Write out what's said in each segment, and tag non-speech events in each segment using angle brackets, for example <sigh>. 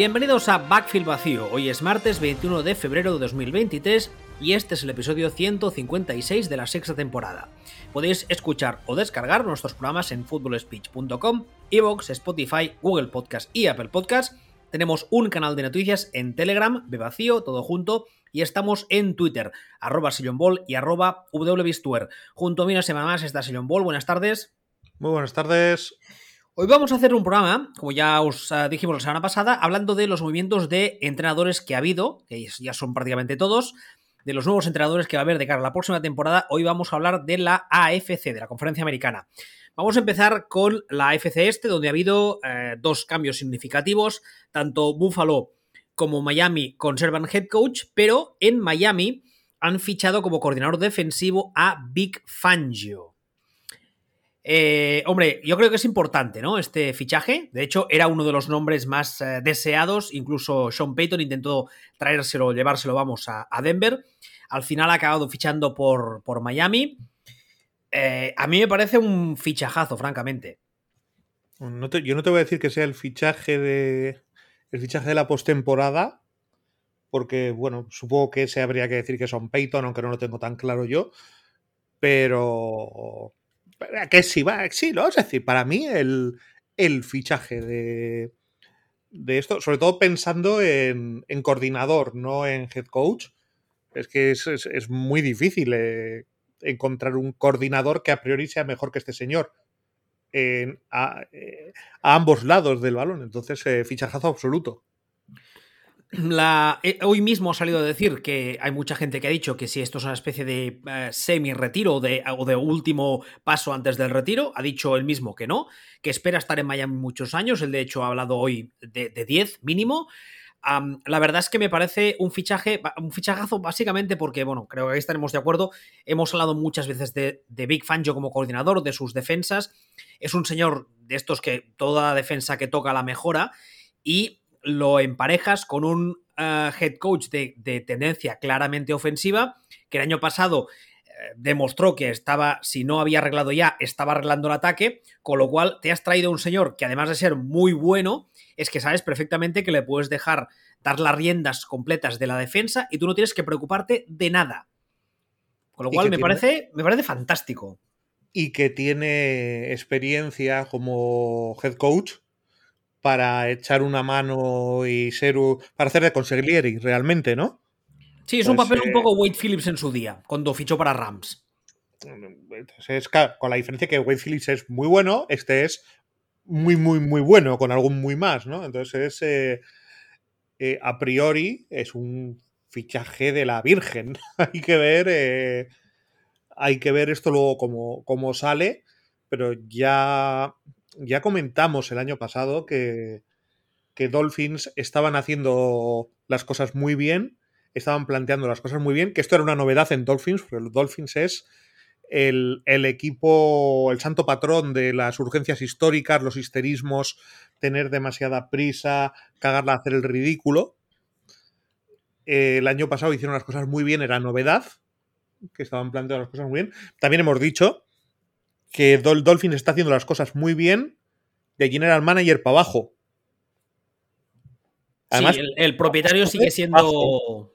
Bienvenidos a Backfield Vacío. Hoy es martes 21 de febrero de 2023 y este es el episodio 156 de la sexta temporada. Podéis escuchar o descargar nuestros programas en footballspeech.com, Evox, Spotify, Google Podcast y Apple Podcast. Tenemos un canal de noticias en Telegram, Vacío, todo junto, y estamos en Twitter, arroba Ball y arroba. Junto a mí una semana más está Sillon Ball. Buenas tardes. Muy buenas tardes. Hoy vamos a hacer un programa, como ya os eh, dijimos la semana pasada, hablando de los movimientos de entrenadores que ha habido, que ya son prácticamente todos, de los nuevos entrenadores que va a haber de cara a la próxima temporada. Hoy vamos a hablar de la AFC, de la Conferencia Americana. Vamos a empezar con la AFC Este, donde ha habido eh, dos cambios significativos, tanto Buffalo como Miami conservan head coach, pero en Miami han fichado como coordinador defensivo a Big Fangio. Eh, hombre, yo creo que es importante, ¿no? Este fichaje. De hecho, era uno de los nombres más eh, deseados. Incluso Sean Payton intentó traérselo, llevárselo, vamos, a, Denver. Al final ha acabado fichando por, Miami. Eh, a mí me parece un fichajazo, francamente. yo no te voy a decir que sea el fichaje de. El fichaje de la postemporada. Porque, bueno, supongo que se habría que decir que son Payton, aunque no lo tengo tan claro yo. Pero que sí, va, sí, lo es decir, para mí el, fichaje de, de, esto, sobre todo pensando en, coordinador, no en head coach, es que es, muy difícil eh, encontrar un coordinador que a priori sea mejor que este señor en, a, eh, ambos lados del balón. Entonces, eh, fichajazo absoluto. Eh, hoy mismo ha salido a decir que hay mucha gente que ha dicho que si esto es una especie de eh, semi-retiro o de, de, último paso antes del retiro, ha dicho él mismo que no, que espera estar en Miami muchos años, él de hecho ha hablado hoy de, 10 mínimo. la verdad es que me parece un fichaje, un fichajazo básicamente porque, bueno, creo que ahí estaremos de acuerdo, hemos hablado muchas veces de, de Big Fangio como coordinador, de sus defensas, es un señor de estos que toda defensa que toca la mejora y lo emparejas con un eh, head coach de, tendencia claramente ofensiva, que el año pasado eh, demostró que estaba, si no había arreglado ya, estaba arreglando el ataque, con lo cual te has traído un señor que además de ser muy bueno, es que sabes perfectamente que le puedes dejar dar las riendas completas de la defensa y tú no tienes que preocuparte de nada. Con lo cual me, parece, me parece fantástico. Y que tiene experiencia como head coach para echar una mano y ser para hacer de consigliere realmente, ¿no? Sí, es un papel un poco Wade Phillips en su día, cuando fichó para Rams. Es, con la diferencia que Wade Phillips es muy bueno, este es muy, muy, muy bueno, con algún muy más, ¿no? Entonces es, eh, eh, a priori, es un fichaje de la Virgen. <laughs> hay que ver, eh, hay que ver esto luego cómo, cómo sale, pero ya ya comentamos el año pasado que, Dolphins estaban haciendo las cosas muy bien, estaban planteando las cosas muy bien, que esto era una novedad en Dolphins, porque Dolphins es el, equipo, el santo patrón de las urgencias históricas, los histerismos, tener demasiada prisa, cagarla, hacer el ridículo. el año pasado hicieron las cosas muy bien, era novedad, que estaban planteando las cosas muy bien. También hemos dicho que Dolphin está haciendo las cosas muy bien de general manager para abajo. Además, el, propietario sigue siendo.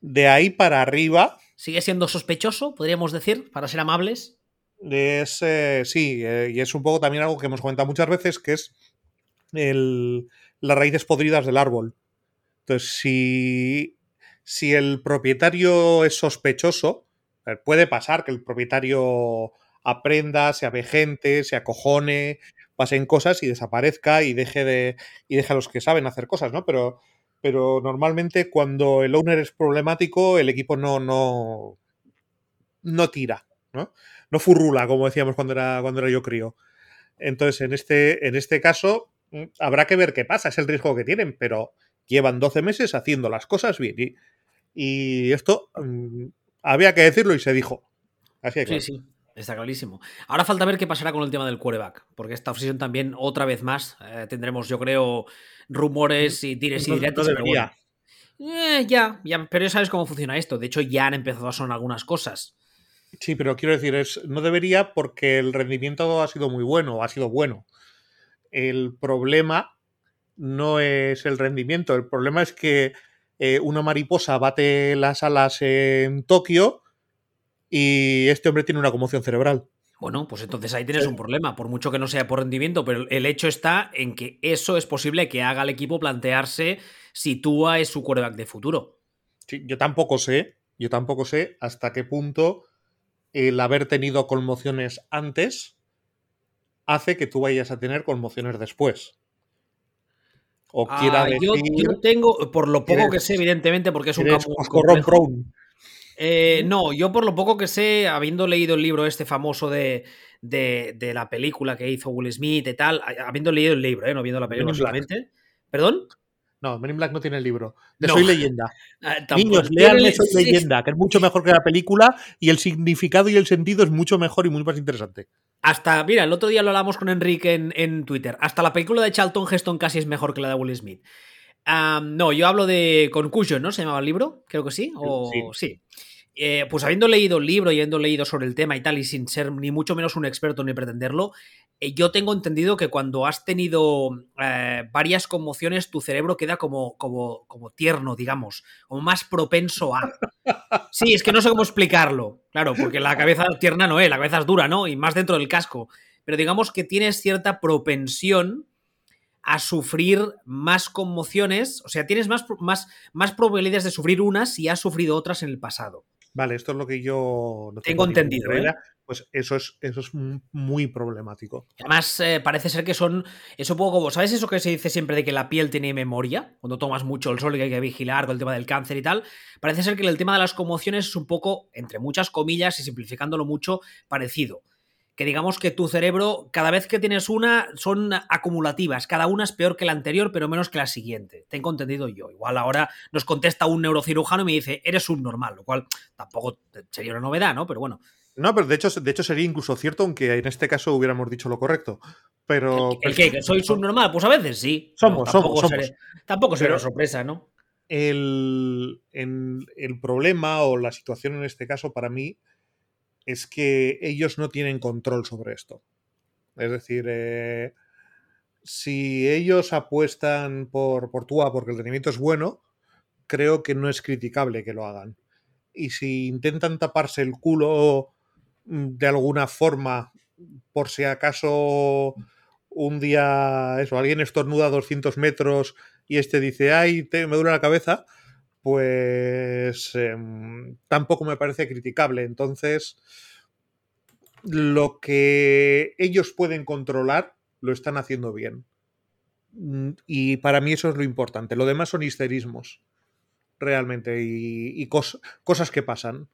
De ahí para arriba. Sigue siendo sospechoso, podríamos decir, para ser amables. Es, sí, eh, y es un poco también algo que hemos comentado muchas veces, que es las raíces podridas del árbol. Entonces, si, si el propietario es sospechoso, puede pasar que el propietario aprenda, se avejente, se acojone, pasen cosas y desaparezca y deje de. y deje a los que saben hacer cosas, ¿no? Pero, pero normalmente cuando el owner es problemático, el equipo no, no, no tira, ¿no? No furrula, como decíamos cuando era, cuando era yo crío. Entonces, en este, en este caso, mm, habrá que ver qué pasa, es el riesgo que tienen, pero llevan 12 meses haciendo las cosas bien. Y, y esto mm, había que decirlo y se dijo. Así que. Sí, sí. Está clarísimo. Ahora falta ver qué pasará con el tema del quarterback, porque esta obsesión también, otra vez más, eh, tendremos, yo creo, rumores y tires y directos. Eh, ya, ya, pero ya sabes cómo funciona esto. De hecho, ya han empezado a sonar algunas cosas. Sí, pero quiero decir, es, no debería porque el rendimiento ha sido muy bueno, ha sido bueno. El problema no es el rendimiento. El problema es que eh, una mariposa bate las alas en Tokio y este hombre tiene una conmoción cerebral. Bueno, pues entonces ahí tienes un problema, por mucho que no sea por rendimiento, pero el hecho está en que eso es posible que haga al equipo plantearse si Tua es su quarterback de futuro. Sí, yo tampoco sé, yo tampoco sé hasta qué punto el haber tenido conmociones antes hace que tú vayas a tener conmociones después. O quiera decir, yo, tengo, por lo poco que sé, evidentemente, porque es un campo eh, no, yo por lo poco que sé, habiendo leído el libro este famoso de, de, la película que hizo Will Smith y tal, habiendo leído el libro, ¿eh? no viendo la película solamente. ¿Perdón? No, Men in Black no tiene el libro. De Soy Leyenda. <laughs> Ah, Niños, leanle Soy <laughs> Leyenda, que es mucho mejor que la película y el significado y el sentido es mucho mejor y muy más interesante. Hasta, mira, el otro día lo hablamos con Enrique en, Twitter. Hasta la película de Charlton Heston casi es mejor que la de Will Smith. no, yo hablo de Concussion, ¿no? ¿Se llamaba el libro? Creo que sí. O sí. Eh, pues habiendo leído el libro y habiendo leído sobre el tema y tal, y sin ser ni mucho menos un experto ni pretenderlo, eh, yo tengo entendido que cuando has tenido eh, varias conmociones, tu cerebro queda como, como, como tierno, digamos, como más propenso a. <laughs> Sí, es que no sé cómo explicarlo, claro, porque la cabeza tierna no es, la cabeza es dura, ¿no? Y más dentro del casco. Pero digamos que tienes cierta propensión a sufrir más conmociones, o sea, tienes más, más, más probabilidades de sufrir unas si has sufrido otras en el pasado. Vale, esto es lo que yo no tengo, entendido. ¿eh? Pues eso es, eso es muy problemático. Además, eh, parece ser que son. Eso poco como. ¿Sabes eso que se dice siempre de que la piel tiene memoria? Cuando tomas mucho el sol y que hay que vigilar con el tema del cáncer y tal. Parece ser que el tema de las conmociones es un poco, entre muchas comillas y simplificándolo mucho, parecido que digamos que tu cerebro, cada vez que tienes una, son acumulativas. Cada una es peor que la anterior, pero menos que la siguiente. Tengo entendido yo. Igual ahora nos contesta un neurocirujano y me dice, eres subnormal, lo cual tampoco sería una novedad, ¿no? Pero bueno. No, pero de hecho, de hecho sería incluso cierto, aunque en este caso hubiéramos dicho lo correcto. Pero. ¿El, qué? ¿Que soy subnormal? Pues a veces sí. Somos, somos, tampoco será sorpresa, ¿no? El, el problema o la situación en este caso para mí es que ellos no tienen control sobre esto. Es decir, eh, si ellos apuestan por, por Tua porque el rendimiento es bueno, creo que no es criticable que lo hagan. Y si intentan taparse el culo de alguna forma, por si acaso un día eso, alguien estornuda a 200 metros y este dice, ay, me duele la cabeza, pues em, tampoco me parece criticable. Entonces, lo que ellos pueden controlar lo están haciendo bien. Mm, y para mí eso es lo importante. Lo demás son histerismos, realmente, y, cosas que pasan.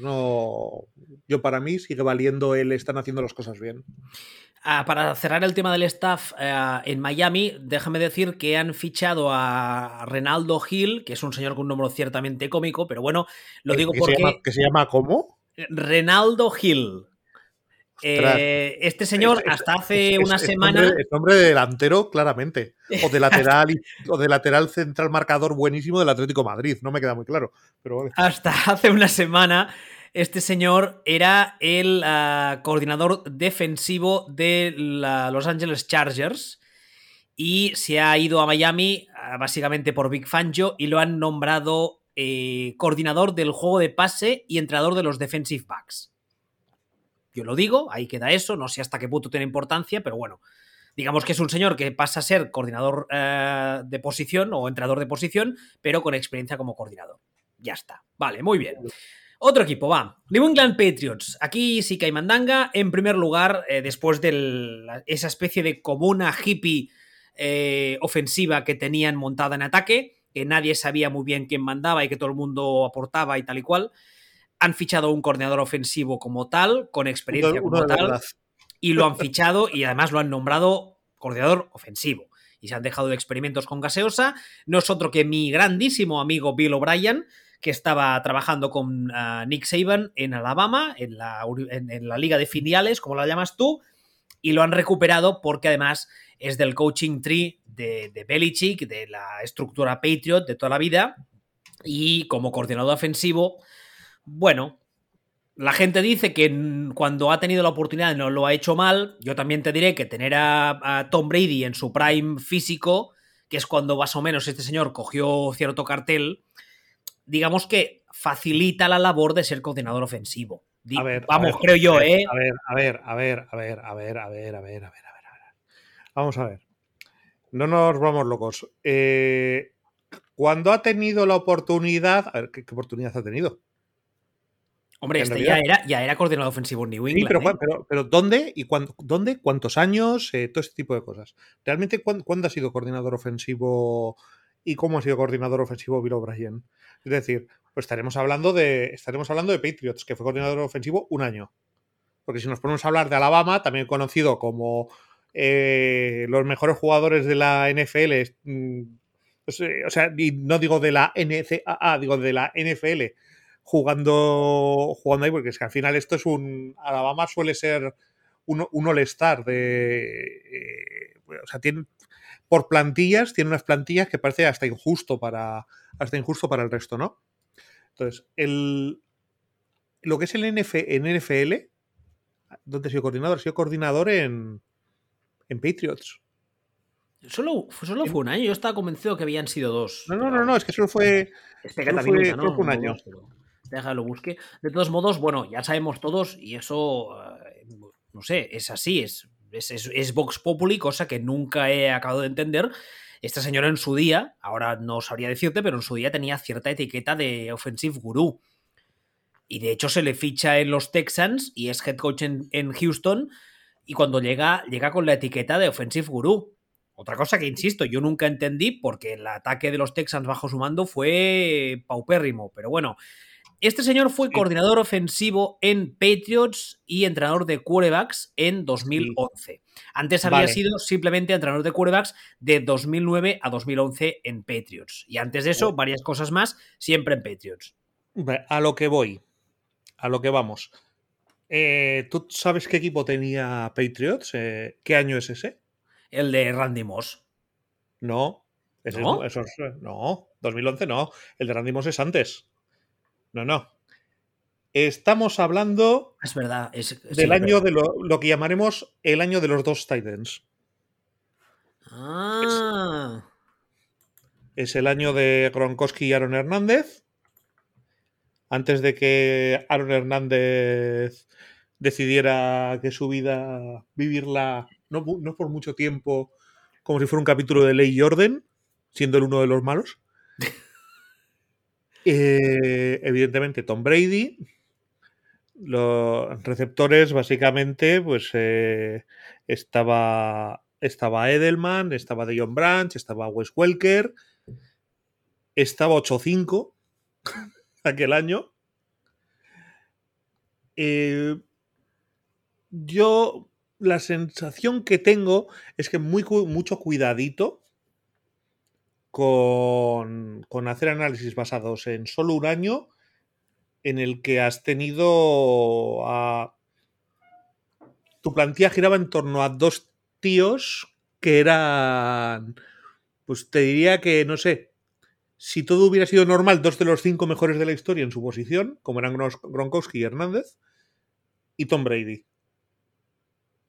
No, yo para mí sigue valiendo el están haciendo las cosas bien. Ah, para cerrar el tema del staff eh, en Miami, déjame decir que han fichado a Renaldo Hill, que es un señor con un nombre ciertamente cómico, pero bueno, lo digo porque. Se llama, ¿Que se llama cómo? Renaldo Hill. Eh, este señor hasta hace una semana. Es nombre, de delantero, claramente. O de lateral <laughs> o de lateral central marcador buenísimo del Atlético Madrid. No me queda muy claro. Pero Hasta hace una semana. Este señor era el ah, coordinador defensivo de Los Angeles Chargers y se ha ido a Miami ah, básicamente por Big Fangio y lo han nombrado eh, coordinador del juego de pase y entrenador de los defensive backs. Yo lo digo, ahí queda eso, no sé hasta qué punto tiene importancia, pero bueno, digamos que es un señor que pasa a ser coordinador eh, de posición o entrenador de posición, pero con experiencia como coordinador. Ya está. Vale, muy bien. Otro equipo, va. New England Patriots. Aquí sí que hay mandanga. En primer lugar, eh, después de esa especie de comuna hippie eh, ofensiva que tenían montada en ataque, que nadie sabía muy bien quién mandaba y que todo el mundo aportaba y tal y cual han fichado un coordinador ofensivo como tal, con experiencia como tal, y lo han <laughs> fichado y además lo han nombrado coordinador ofensivo. Y se han dejado de experimentos con gaseosa. No es otro que mi grandísimo amigo Bill O'Brien, que estaba trabajando con ah, Nick Saban en Alabama, en la, en, la, liga de filiales, como la llamas tú, y lo han recuperado porque además es del coaching tree de, de Belichick, de la estructura Patriot de toda la vida, y como coordinador ofensivo bueno, la gente dice que cuando ha tenido la oportunidad no lo ha hecho mal. Yo también te diré que tener a, Tom Brady en su prime físico, que es cuando más o menos este señor cogió cierto cartel, digamos que facilita la labor de ser coordinador ofensivo. A ver, Vamos, a ver, creo yo, ¿eh? A ver, a ver, a ver, a ver, a ver, a ver, a ver, a ver, a ver, a ver. Vamos a ver. No nos vamos locos. Eh, cuando ha tenido la oportunidad. A ver, ¿qué, qué oportunidad ha tenido? Hombre, este ya era, ya era coordinador ofensivo en New Sí, England. pero, ¿eh? pero, pero ¿dónde y cuándo, dónde? ¿Cuántos años? Eh, todo este tipo de cosas. ¿Realmente cuán- cuándo, ha sido coordinador ofensivo y cómo ha sido coordinador ofensivo Bill O'Brien? Es decir, pues estaremos hablando de estaremos hablando de Patriots, que fue coordinador ofensivo un año. Porque si nos ponemos a hablar de Alabama, también conocido como eh, los mejores jugadores de la NFL, mm, o sea, y no digo de la NCAA, digo de la NFL, jugando, jugando ahí, porque es que al final esto es un. Alabama suele ser un, un all-star de. eh, o sea, tiene. Por plantillas, tiene unas plantillas que parece hasta injusto para. Hasta injusto para el resto, ¿no? Entonces, el. Lo que es el NF, en NFL, ¿dónde ha sido coordinador? Ha sido coordinador en. En Patriots. Solo, solo fue un año, yo estaba convencido que habían sido dos. No, no, no, no, es que solo fue. Espera, Solo también fue- solo fue un No año. Pero Déjalo, busque. De todos modos, bueno, ya sabemos todos, y eso, eh, no sé, es así, es, es, es- Vox Populi, cosa que nunca he acabado de entender. Este señor en su día, ahora no sabría decirte, pero en su día tenía cierta etiqueta de offensive gurú. Y de hecho se le ficha en los Texans y es head coach en, en Houston. Y cuando llega, llega con la etiqueta de offensive gurú. Otra cosa que, insisto, yo nunca entendí porque el ataque de los Texans bajo su mando fue paupérrimo. Pero bueno, este señor fue coordinador ofensivo en Patriots y entrenador de quarterbacks en 2011. Antes había Vale. sido simplemente entrenador de quarterbacks de 2009 a 2011 en Patriots. Y antes de eso, Bueno. varias cosas más, siempre en Patriots. A lo que voy. A lo que vamos. Eh, ¿Tú sabes qué equipo tenía Patriots? Eh, ¿Qué año es ese? El de Randy Moss. No. Ese es- ¿No? eso es- no, 2011 no. El de Randy Moss es antes. No, no. Estamos hablando Es verdad. Es, del es año verdad. de lo, lo que llamaremos el año de los dos Titans. Ah. Es el año de Gronkowski y Aaron Hernández. Antes de que Aaron Hernández decidiera que su vida vivirla no, no por mucho tiempo, como si fuera un capítulo de Ley y Orden, siendo el uno de los malos. <laughs> Eh, evidentemente, Tom Brady. Los receptores, básicamente, pues eh, estaba, estaba Edelman, estaba John Branch, estaba Wes Welker, estaba 8-5 <laughs> aquel año. Eh, yo la sensación que tengo es que muy, mucho cuidadito con, hacer análisis basados en solo un año en el que has tenido a... Tu plantilla giraba en torno a dos tíos que eran... Pues te diría que, no sé, si todo hubiera sido normal, dos de los cinco mejores de la historia en su posición, como eran Gronkowski y Hernández, y Tom Brady.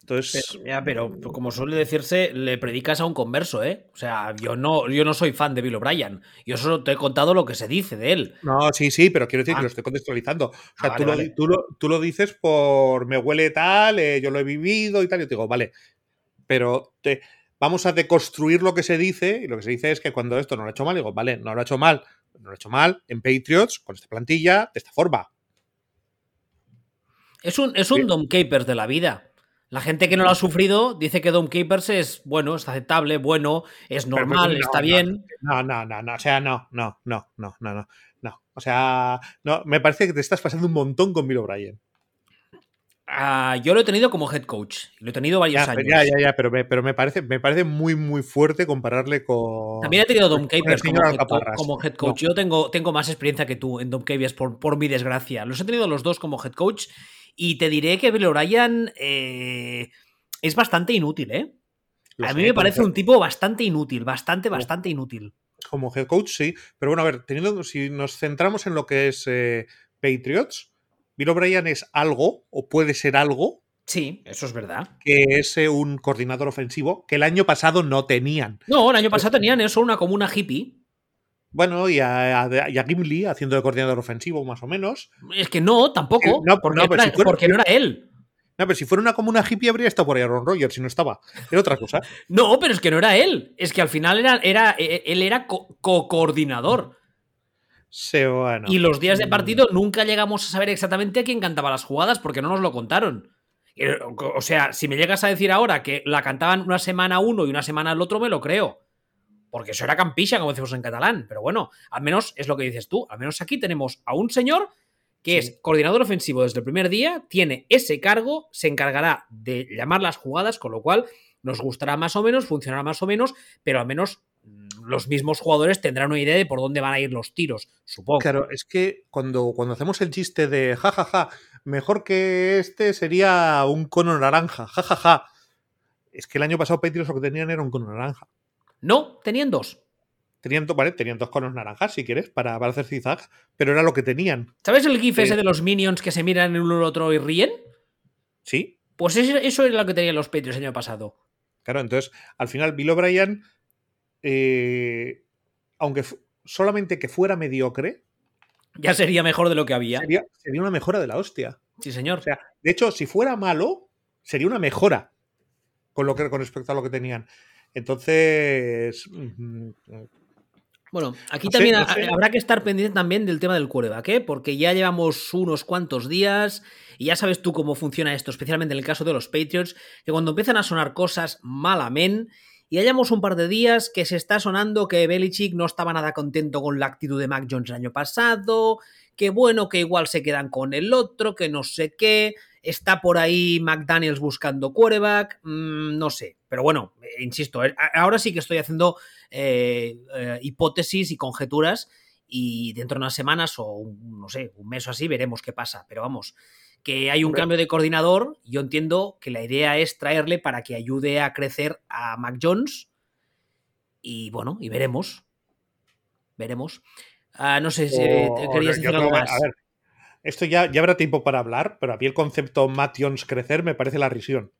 Entonces, Pero, ya, pero como suele decirse, le predicas a un converso, ¿eh? O sea, yo no, yo no soy fan de Bill O'Brien. Yo solo te he contado lo que se dice de él. no, sí, sí, pero quiero decir Ah. que lo estoy contextualizando. O sea, Ah, vale, tú, lo, vale. tú lo- tú lo dices por me huele tal, eh, yo lo he vivido y tal, y yo te digo, vale, pero te, vamos a deconstruir lo que se dice, y lo que se dice es que cuando esto no lo ha hecho mal, digo, vale, no lo ha hecho mal, no lo ha hecho mal en Patriots, con esta plantilla, de esta forma. Es un, es un Sí. Dom Capers de la vida. La gente que no lo ha sufrido dice que Dom Capers es bueno, es aceptable, bueno, es normal, no, está no, bien. No, no, no, no, o sea, no, no, no, no, no, no, no. O sea, no, me parece que te estás pasando un montón con Bill O'Brien. Ah, yo lo he tenido como head coach. Lo he tenido varios Ya, años. ya, ya, ya, pero, me, pero me, parece, me parece muy, muy fuerte compararle con... También he tenido Dom Capers como, como head coach. Yo tengo, tengo más experiencia que tú en Dom Capers por, por mi desgracia. Los he tenido los dos como head coach y te diré que Bill O'Brien eh, es bastante inútil, ¿eh? Lo A mí me parece un tipo bastante inútil, bastante, bastante inútil. Como head coach, sí. Pero bueno, a ver, teniendo, si nos centramos en lo que es eh, Patriots, Bill O'Brien es algo, o puede ser algo, Sí, eso es verdad. Que es eh, un coordinador ofensivo que el año pasado no tenían. No, el año pasado tenían eso, una comuna hippie. Bueno, y a, a, y a Gimli haciendo de coordinador ofensivo, más o menos. Es que no, tampoco. No, porque, no, pero si fuera, porque no era él. No, pero si fuera una comuna hippie habría estado por ahí Aaron Rodgers, si no estaba. Era otra cosa. <laughs> no, pero es que no era él. Es que al final era, era, e, él era co-coordinador. Sí, bueno. Y los días de partido nunca llegamos a saber exactamente a quién cantaba las jugadas porque no nos lo contaron. O sea, si me llegas a decir ahora que la cantaban una semana uno y una semana el otro, me lo creo. Porque eso era campicha, como decimos en catalán. Pero bueno, al menos es lo que dices tú. Al menos aquí tenemos a un señor que es coordinador ofensivo desde el primer día, tiene ese cargo, se encargará de llamar las jugadas, con lo cual nos gustará más o menos, funcionará más o menos, pero al menos mm, los mismos jugadores tendrán una idea de por dónde van a ir los tiros, supongo. Claro, es que cuando, cuando hacemos el chiste de jajaja, mejor que este sería un cono naranja, jajaja. Es que el año pasado Patriots lo que tenían era un cono naranja. No, tenían dos. Tenían, vale, tenían dos conos naranjas, si quieres, para, para hacer zigzag, pero era lo que tenían. ¿Sabes el gif ese de los minions que se miran en uno al otro y ríen? Sí. Pues eso, eso era lo que tenían los Patriots el año pasado. Claro, entonces, al final, Bill O'Brien, eh, aunque solamente que fuera mediocre, ya sería mejor de lo que había. Sería, sería, una mejora de la hostia. Sí, señor. O sea, de hecho, si fuera malo, sería una mejora con, lo que, con respecto a lo que tenían. Entonces, bueno, aquí también habrá que estar pendiente también del tema del quarterback, ¿eh? porque ya llevamos unos cuantos días y ya sabes tú cómo funciona esto, especialmente en el caso de los Patriots, que cuando empiezan a sonar cosas malamente y hayamos un par de días que se está sonando que Belichick no estaba nada contento con la actitud de Mac Jones el año pasado, que bueno, que igual se quedan con el otro, que no sé qué, está por ahí McDaniels buscando quarterback, mm, no sé, pero bueno, eh, insisto, eh, ahora sí que estoy haciendo eh, hipótesis y conjeturas y dentro de unas semanas o no sé, un mes o así veremos qué pasa, pero vamos, que hay un cambio de coordinador, yo entiendo que la idea es traerle para que ayude a crecer a Mac Jones y bueno, y veremos, veremos. Ah, no sé si querías decir algo más. Esto ya, ya habrá tiempo para hablar, pero a mí el concepto Jones crecer me parece la risión.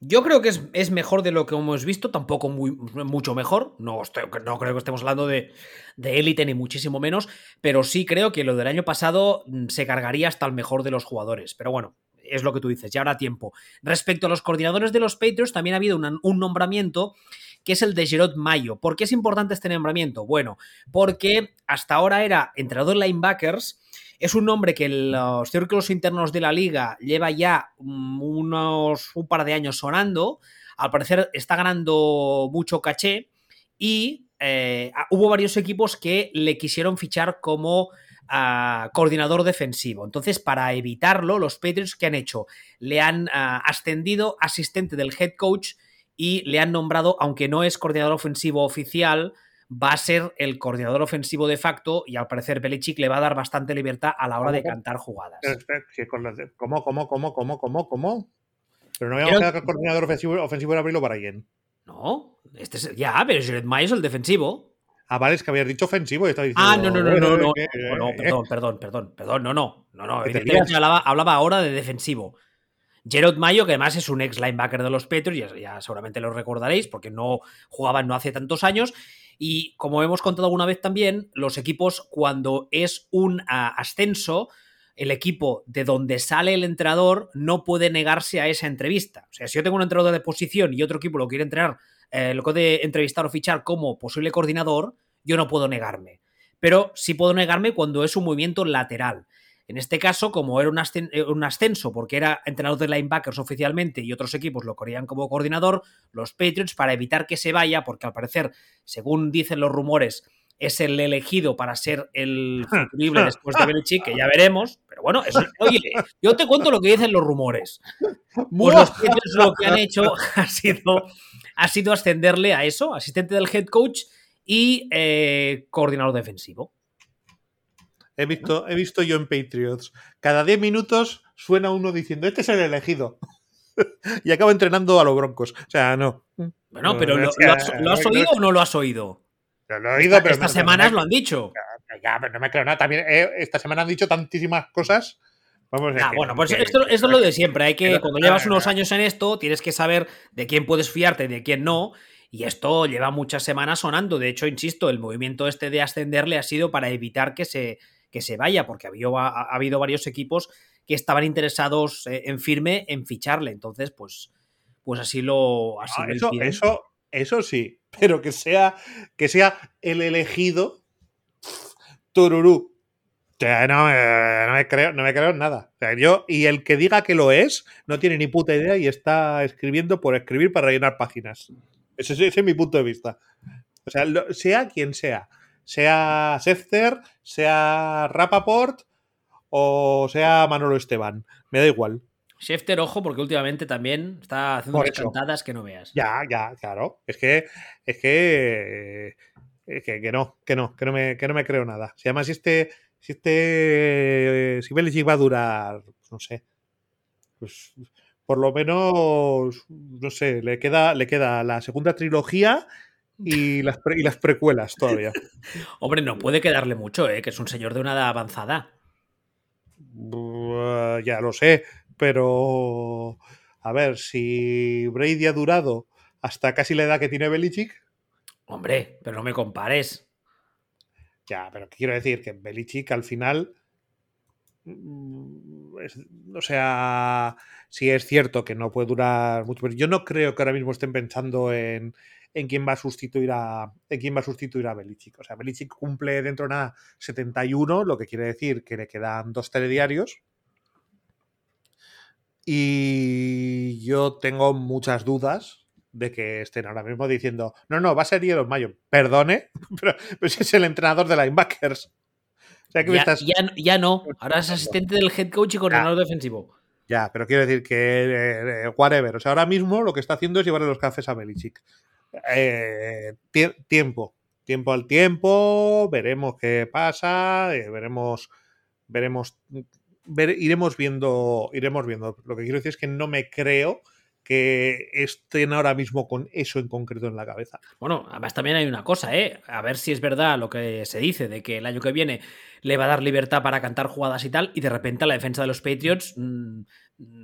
Yo creo que es, mejor de lo que hemos visto, tampoco muy, mucho mejor. No, no creo que estemos hablando de élite ni muchísimo menos, pero sí creo que lo del año pasado mm, se cargaría hasta el mejor de los jugadores. Pero bueno, es lo que tú dices, ya habrá tiempo. Respecto a los coordinadores de los Patriots, también ha habido un nombramiento que es el de Gerard Mayo. ¿Por qué es importante este nombramiento? Bueno, porque hasta ahora era entrenador linebackers es un nombre que los círculos internos de la liga lleva ya unos un par de años sonando. Al parecer está ganando mucho caché y eh, hubo varios equipos que le quisieron fichar como ah, coordinador defensivo. Entonces, para evitarlo, los Patriots que han hecho le han ah, ascendido asistente del head coach y le han nombrado, aunque no es coordinador ofensivo oficial, va a ser el coordinador ofensivo de facto y al parecer Belichick le va a dar bastante libertad a la hora de cantar jugadas. ¿Cómo, cómo, cómo, cómo, cómo, cómo? Pero no habíamos quedado que el coordinador ofensivo, ofensivo era Bill O'Brien. No, este es, ya, pero Jared May es el defensivo. Ah, vale, es que habías dicho ofensivo y estaba diciendo. Ah, no, no, no, no, no. no, perdón, perdón, perdón, perdón, no, no, no, no. Hablaba, hablaba ahora de defensivo. Gerard Mayo, que además es un ex linebacker de los Petros, ya, ya, seguramente lo recordaréis porque no jugaban no hace tantos años, y como hemos contado alguna vez también, los equipos cuando es un ah, ascenso, el equipo de donde sale el entrenador no puede negarse a esa entrevista. O sea, si yo tengo un entrenador de posición y otro equipo lo quiere entrenar, eh, lo puede entrevistar o fichar como posible coordinador, yo no puedo negarme. Pero sí puedo negarme cuando es un movimiento lateral. En este caso, como era eh, un ascenso, porque era entrenador de linebackers oficialmente y otros equipos lo querían como coordinador, los Patriots, para evitar que se vaya, porque al parecer, según dicen los rumores, es el elegido para ser el futurible después de Belichick, que ya veremos. Pero bueno, oye, yo te cuento lo que dicen los rumores. Pues Patriots lo que han hecho ha sido, ha sido ascenderle a eso, asistente del head coach y eh, coordinador defensivo. He visto, he visto yo en Patriots. Cada 10 minutos suena uno diciendo, este es el elegido. <laughs> y acabo entrenando a los broncos. O sea, no. Bueno, pero ¿lo, has, oído o no lo has oído? Lo he oído, pero. Estas semanas lo han dicho. Ya, pero no me creo nada. También eh, esta semana han dicho tantísimas cosas Vamos a ah, bueno, pues esto, es lo de siempre. Hay que, cuando llevas unos años en esto, tienes que saber de quién puedes fiarte y de quién no. Y esto lleva muchas semanas sonando. De hecho, insisto, el movimiento este de ascenderle ha sido para evitar que se, que se vaya, porque ha habido varios equipos que estaban interesados eh, en firme en ficharle. Entonces, pues, pues así lo. Así ah, eso, eso, eso sí, <laughs> pero que sea, que sea el elegido Tururú. no, me creo, no me creo nada. yo, y el que diga que lo es, no tiene ni puta idea y está escribiendo por escribir para rellenar páginas. Ese, es mi punto de vista. O sea, sea quien sea. Sea Sefter, sea Rapaport o sea Manolo Esteban. Me da igual. Schefter, ojo, porque últimamente también está haciendo unas cantadas que no veas. Ya, ya, claro. Es que, es que, que, no, que no, que no me, que no me creo nada. Si además si este, si este, si Belichick va a durar, no sé, pues por lo menos, no sé, le queda, le queda la segunda trilogía y las, y las precuelas todavía. <laughs> Hombre, no puede quedarle mucho, ¿eh? que es un señor de una edad avanzada ya lo sé, pero a ver, si Brady ha durado hasta casi la edad que tiene Belichick. Hombre, pero no me compares. Ya, pero quiero decir que Belichick al final. Mm, o sea, si es cierto que no puede durar mucho, pero yo no creo que ahora mismo estén pensando en, en quién va a sustituir a en quién va a sustituir a Belichick. O sea, Belichick cumple dentro de nada 71, lo que quiere decir que le quedan dos telediarios. Y yo tengo muchas dudas de que estén ahora mismo diciendo, no, no, va a ser Jerome Mayo. Perdone, <laughs> pero, es el entrenador de linebackers. O sea, que ya, estás... ya, no, ahora es asistente del head coach y coordinador defensivo. Ya, pero quiero decir que eh, eh, whatever. O sea, ahora mismo lo que está haciendo es llevarle los cafés a Belichick. Eh, tiempo, tiempo al tiempo, veremos qué pasa, eh, veremos, veremos, iremos viendo, iremos viendo. Lo que quiero decir es que no me creo que estén ahora mismo con eso en concreto en la cabeza. Bueno, además también hay una cosa, ¿eh? A ver si es verdad lo que se dice de que el año que viene le va a dar libertad para cantar jugadas y tal, y de repente la defensa de los Patriots mm,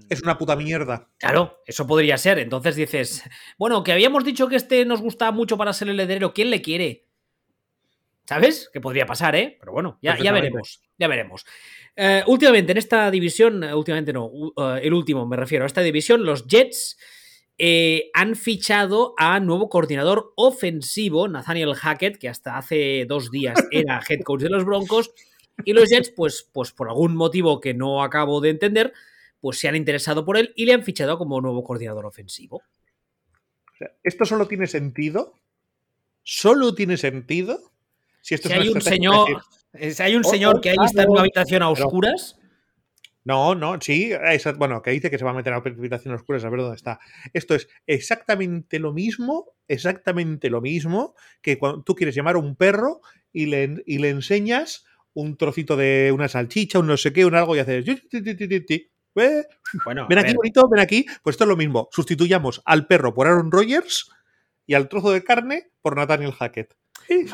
es una puta mierda. Claro, eso podría ser. Entonces dices, bueno, que habíamos dicho que este nos gustaba mucho para ser el heredero, ¿quién le quiere? ¿Sabes? Que podría pasar, ¿eh? Pero bueno, ya, veremos. Ya veremos. Eh, últimamente, en esta división, eh, últimamente no, eh, el último me refiero a esta división, los Jets han fichado a nuevo coordinador ofensivo, Nathaniel Hackett, que hasta hace dos días <laughs> era head coach de los Broncos. Y los Jets, pues, pues por algún motivo que no acabo de entender, pues se han interesado por él y le han fichado como nuevo coordinador ofensivo. ¿Esto solo tiene sentido? ¿Solo tiene sentido? Si, esto hay, un señor, si hay un oh, señor oh, que ahí está en una habitación a oscuras. No, no, sí, bueno, que dice que se va a meter a una habitación a oscuras, a ver dónde está. Esto es exactamente lo mismo, exactamente lo mismo que cuando tú quieres llamar a un perro y le, y le enseñas un trocito de una salchicha, un no sé qué, un algo y haces bueno, ven aquí, bonito, ven aquí. Pues esto es lo mismo. Sustituyamos al perro por Aaron Rodgers y al trozo de carne por Nathaniel Hackett.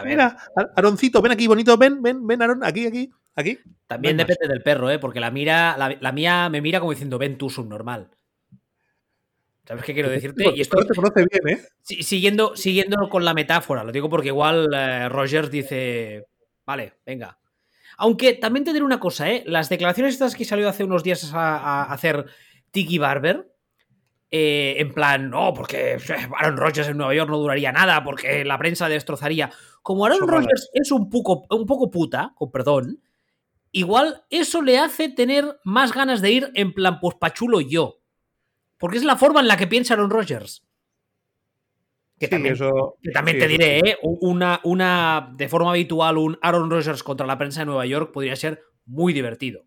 mira, Aaroncito, ven aquí, bonito, ven, ven, ven, Aaron, aquí, aquí, aquí. También depende del perro, ¿eh? Porque la, mira, la, mía me mira como diciendo, ven tú, subnormal. ¿Sabes qué quiero decirte? Y esto te conoce bien, ¿eh? Siguiendo, siguiendo con la metáfora, lo digo porque igual eh, Rogers dice, vale, venga, aunque también te diré una cosa, ¿eh? Las declaraciones estas que salió hace unos días a, hacer Tiki Barber, eh, en plan, no, porque Aaron Rodgers en Nueva York no duraría nada, porque la prensa destrozaría. Como Aaron Rodgers es un poco, un poco puta, con perdón, igual eso le hace tener más ganas de ir en plan, pues pachulo yo. Porque es la forma en la que piensa Aaron Rodgers. Que también, también te diré, ¿eh? una, una, de forma habitual, un Aaron Rodgers contra la prensa de Nueva York podría ser muy divertido.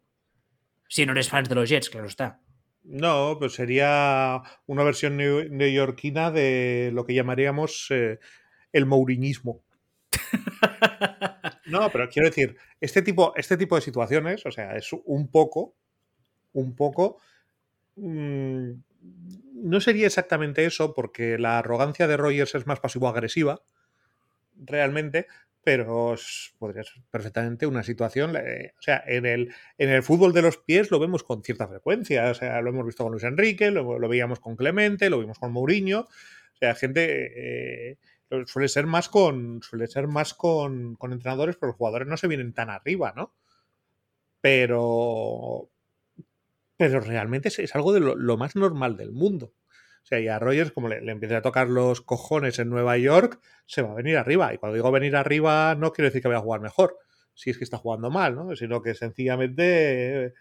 Si no eres fan de los Jets, claro está. No, pues sería una versión neoyorquina de lo que llamaríamos eh, el mourinismo. <laughs> no, pero quiero decir, este tipo, este tipo de situaciones, o sea, es un poco, un poco mm, no sería exactamente eso, porque la arrogancia de Rogers es más pasivo-agresiva, realmente, pero podría ser perfectamente una situación. Eh, o sea, en el, en el fútbol de los pies lo vemos con cierta frecuencia. O sea, lo hemos visto con Luis Enrique, lo, veíamos con Clemente, lo vimos con Mourinho. O sea, gente. Eh, suele ser más con. Suele ser más con, con, entrenadores, pero los jugadores no se vienen tan arriba, ¿no? Pero. Pero realmente es, algo de lo, más normal del mundo. O sea, y a Rogers, como le, le empieza a tocar los cojones en Nueva York, se va a venir arriba. Y cuando digo venir arriba, no quiero decir que vaya a jugar mejor, si es que está jugando mal, ¿no? Sino que sencillamente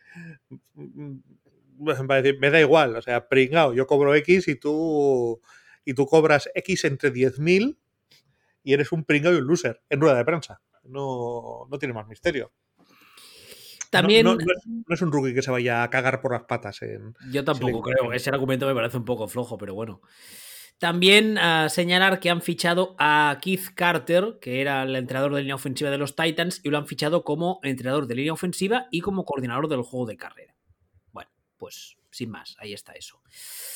me da igual. O sea, pringao, yo cobro X y tú, y tú cobras X entre 10.000 y eres un pringao y un loser en rueda de prensa. No, no tiene más misterio. También. No, no, no, es, un rookie que se vaya a cagar por las patas. En, yo tampoco creo. Ese argumento me parece un poco flojo, pero bueno. También uh, señalar que han fichado a Keith Carter, que era el entrenador de línea ofensiva de los Titans, y lo han fichado como entrenador de línea ofensiva y como coordinador del juego de carrera. Bueno, pues sin más, ahí está eso.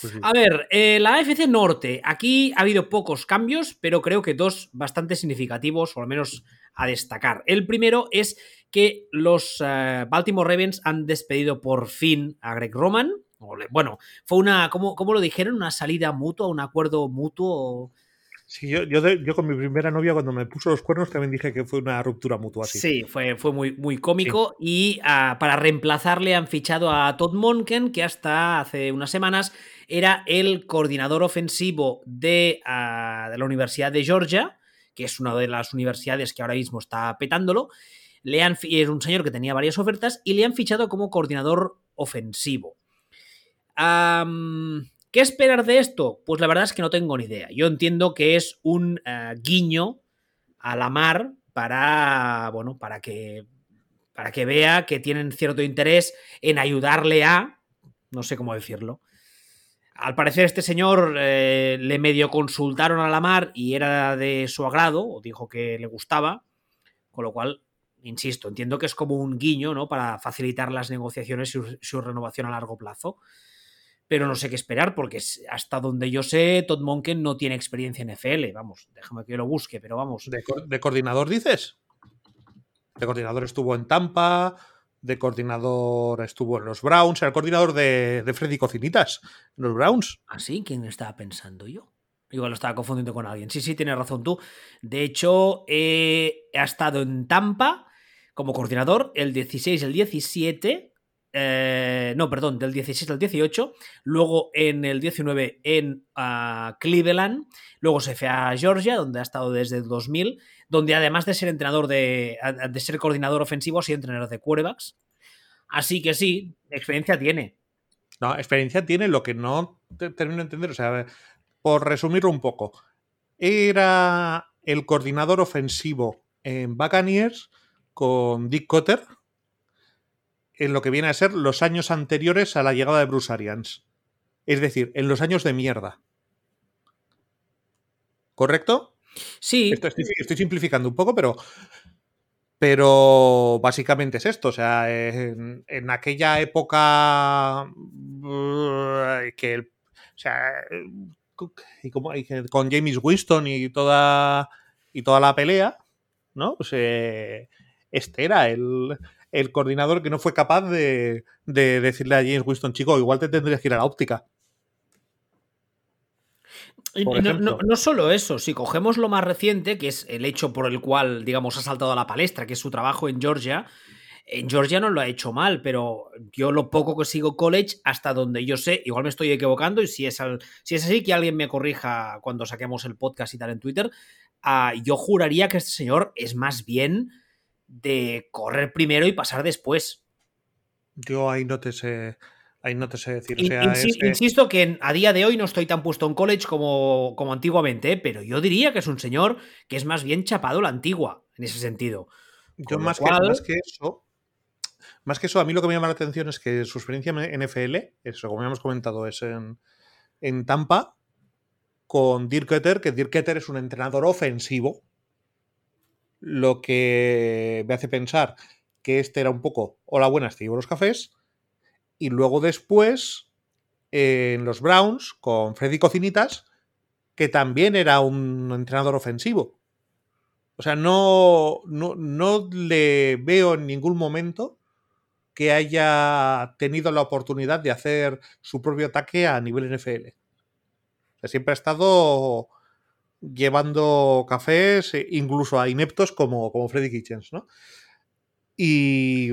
Pues sí. A ver, eh, la AFC Norte. Aquí ha habido pocos cambios, pero creo que dos bastante significativos, o al menos a destacar. El primero es que los uh, Baltimore Ravens han despedido por fin a Greg Roman. Bueno, fue una, ¿cómo, cómo lo dijeron? ¿Una salida mutua, un acuerdo mutuo? Sí, yo, yo, con mi primera novia, cuando me puso los cuernos, también dije que fue una ruptura mutua así. Sí, fue, fue muy, muy cómico. Sí. Y uh, para reemplazarle han fichado a Todd Monken, que hasta hace unas semanas era el coordinador ofensivo de, uh, de la Universidad de Georgia, que es una de las universidades que ahora mismo está petándolo. Le han, es un señor que tenía varias ofertas y le han fichado como coordinador ofensivo. ¿Qué esperar de esto? Pues la verdad es que no tengo ni idea. Yo entiendo que es un uh, guiño a la mar para, bueno, para que, para que vea que tienen cierto interés en ayudarle a, no sé cómo decirlo. Al parecer este señor eh, le medio consultaron a la mar y era de su agrado, o dijo que le gustaba, con lo cual insisto, entiendo que es como un guiño, ¿no? Para facilitar las negociaciones y su, su, renovación a largo plazo. Pero no sé qué esperar, porque hasta donde yo sé, Todd Monken no tiene experiencia en FL. Vamos, déjame que yo lo busque, pero vamos. ¿De, co de coordinador dices? De coordinador estuvo en Tampa, de coordinador estuvo en los Browns, era el coordinador de, de Freddy Cocinitas, en los Browns. ¿Ah, sí? ¿Quién estaba pensando yo? Igual lo estaba confundiendo con alguien. Sí, sí, tienes razón tú. De hecho, eh, ha estado en Tampa como coordinador el 16, el 17. Eh, no, perdón, del 16 al 18. Luego en el 19 en uh, Cleveland. Luego se fue a Georgia, donde ha estado desde el 2000. Donde además de ser entrenador de, de ser coordinador ofensivo, ha sido entrenador de quarterbacks. Así que sí, experiencia tiene. No, experiencia tiene, lo que no te, termino de entender, o sea, por resumirlo un poco, era el coordinador ofensivo en Buccaneers con Dick Cotter en lo que viene a ser los años anteriores a la llegada de Bruce Arians. Es decir, en los años de mierda. ¿Correcto? Sí. Esto estoy, estoy, simplificando un poco, pero. Pero básicamente es esto. O sea, en, en aquella época que el, o sea, y, como, y con James Winston y toda y toda la pelea, ¿no? Pues eh, este era el, el, coordinador que no fue capaz de, de, decirle a James Winston, chico, igual te tendrías que ir a la óptica. No, no, no, solo eso, si cogemos lo más reciente, que es el hecho por el cual, digamos, ha saltado a la palestra, que es su trabajo en Georgia, en Georgia no lo ha hecho mal, pero yo lo poco que sigo college, hasta donde yo sé, igual me estoy equivocando, y si es, al, si es así, que alguien me corrija cuando saquemos el podcast y tal en Twitter, uh, yo juraría que este señor es más bien de correr primero y pasar después. Yo ahí no te sé. Ahí no te sé decir. O sea, Insi es, insisto que a día de hoy no estoy tan puesto en college como, como antiguamente, ¿eh? pero yo diría que es un señor que es más bien chapado la antigua, en ese sentido. Yo más, cual... que, más que eso, más que eso, a mí lo que me llama la atención es que su experiencia en NFL, eso como hemos comentado, es en, en Tampa con Dirk Ketter, que Dirk Ketter es un entrenador ofensivo, lo que me hace pensar que este era un poco, hola buenas, te llevo los cafés, y luego después en los Browns con Freddy Cocinitas, que también era un entrenador ofensivo. O sea, no, no, no le veo en ningún momento que haya tenido la oportunidad de hacer su propio ataque a nivel NFL. O sea, siempre ha estado llevando cafés, eh, incluso a ineptos como, como Freddy Kitchens, ¿no? Y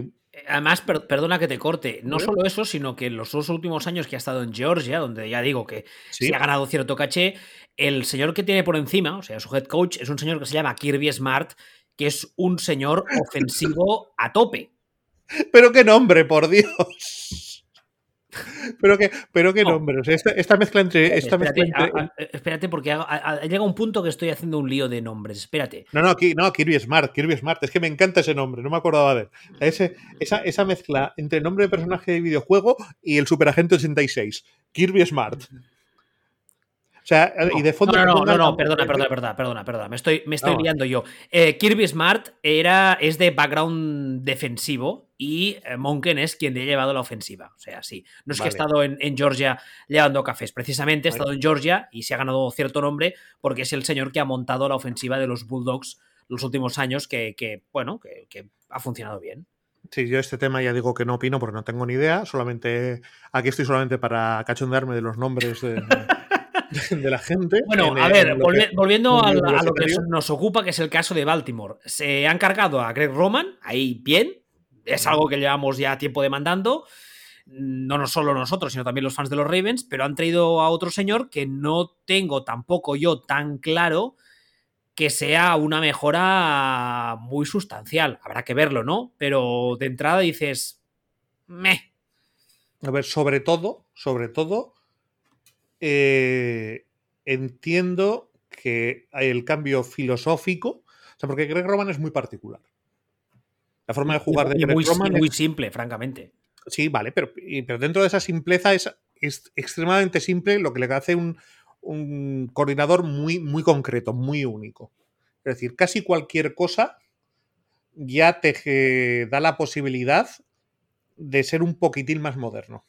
Además, per- perdona que te corte, no solo eso, sino que en los dos últimos años que ha estado en Georgia, donde ya digo que sí, se ha ganado cierto caché, el señor que tiene por encima, o sea, su head coach, es un señor que se llama Kirby Smart, que es un señor ofensivo a tope. <laughs> pero qué nombre, por Dios. <laughs> Pero qué, pero qué No. nombre. O sea, esta, esta mezcla entre. Esta espérate, mezcla entre a- a- espérate, porque ha- llega un punto que estoy haciendo un lío de nombres. Espérate. No, no, Ki- no, Kirby Smart, Kirby Smart. Es que me encanta ese nombre, no me acordaba de él. Ese- esa, esa mezcla entre nombre de personaje de videojuego y el Superagente 86. Kirby Smart. O sea, y de fondo. no, no, no, no, no, perdona, perdona, perdona, perdona, perdona. Me estoy, me estoy No. liando yo. Eh, Kirby Smart era, es de background defensivo y eh, Monken es quien le ha llevado la ofensiva. O sea, sí. No es que ha estado en, en Georgia llevando cafés. Precisamente ha Vale. estado en Georgia y se ha ganado cierto nombre porque es el señor que ha montado la ofensiva de los Bulldogs los últimos años que, que, bueno, que, que ha funcionado bien. Sí, yo este tema ya digo que no opino porque no tengo ni idea. Solamente. Aquí estoy solamente para cachondearme de los nombres de, <laughs> <laughs> de la gente. Bueno, en- a ver, que- volviendo a lo que nos ocupa, que es el caso de Baltimore. Se han cargado a Greg Roman, ahí bien. Es algo que llevamos ya tiempo demandando. No, no solo nosotros, sino también los fans de los Ravens, pero han traído a otro señor que no tengo tampoco yo tan claro que sea una mejora muy sustancial. Habrá que verlo, ¿no? Pero de entrada dices, meh. A ver, sobre todo, sobre todo, eh, entiendo que hay el cambio filosófico, o sea, porque Greg Roman es muy particular. La forma de jugar de Greg muy, Roman y muy es- simple, francamente. Sí, vale, pero, y- pero dentro de esa simpleza es, es extremadamente simple, lo que le hace un, un coordinador muy, muy concreto, muy único. Es decir, casi cualquier cosa ya te da la posibilidad de ser un poquitín más moderno.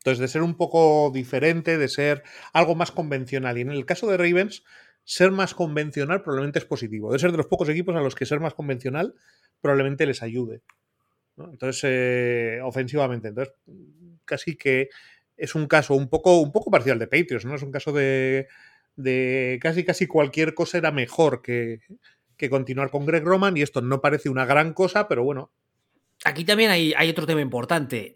Entonces, de ser un poco diferente, de ser algo más convencional. Y en el caso de Ravens, ser más convencional probablemente es positivo. De ser de los pocos equipos a los que ser más convencional probablemente les ayude. Entonces, eh, ofensivamente. Entonces, casi que es un caso un poco, un poco parcial de Patriots, ¿no? Es un caso de, de casi casi cualquier cosa era mejor que, que continuar con Greg Roman. Y esto no parece una gran cosa, pero bueno, Aquí también hay, otro tema importante.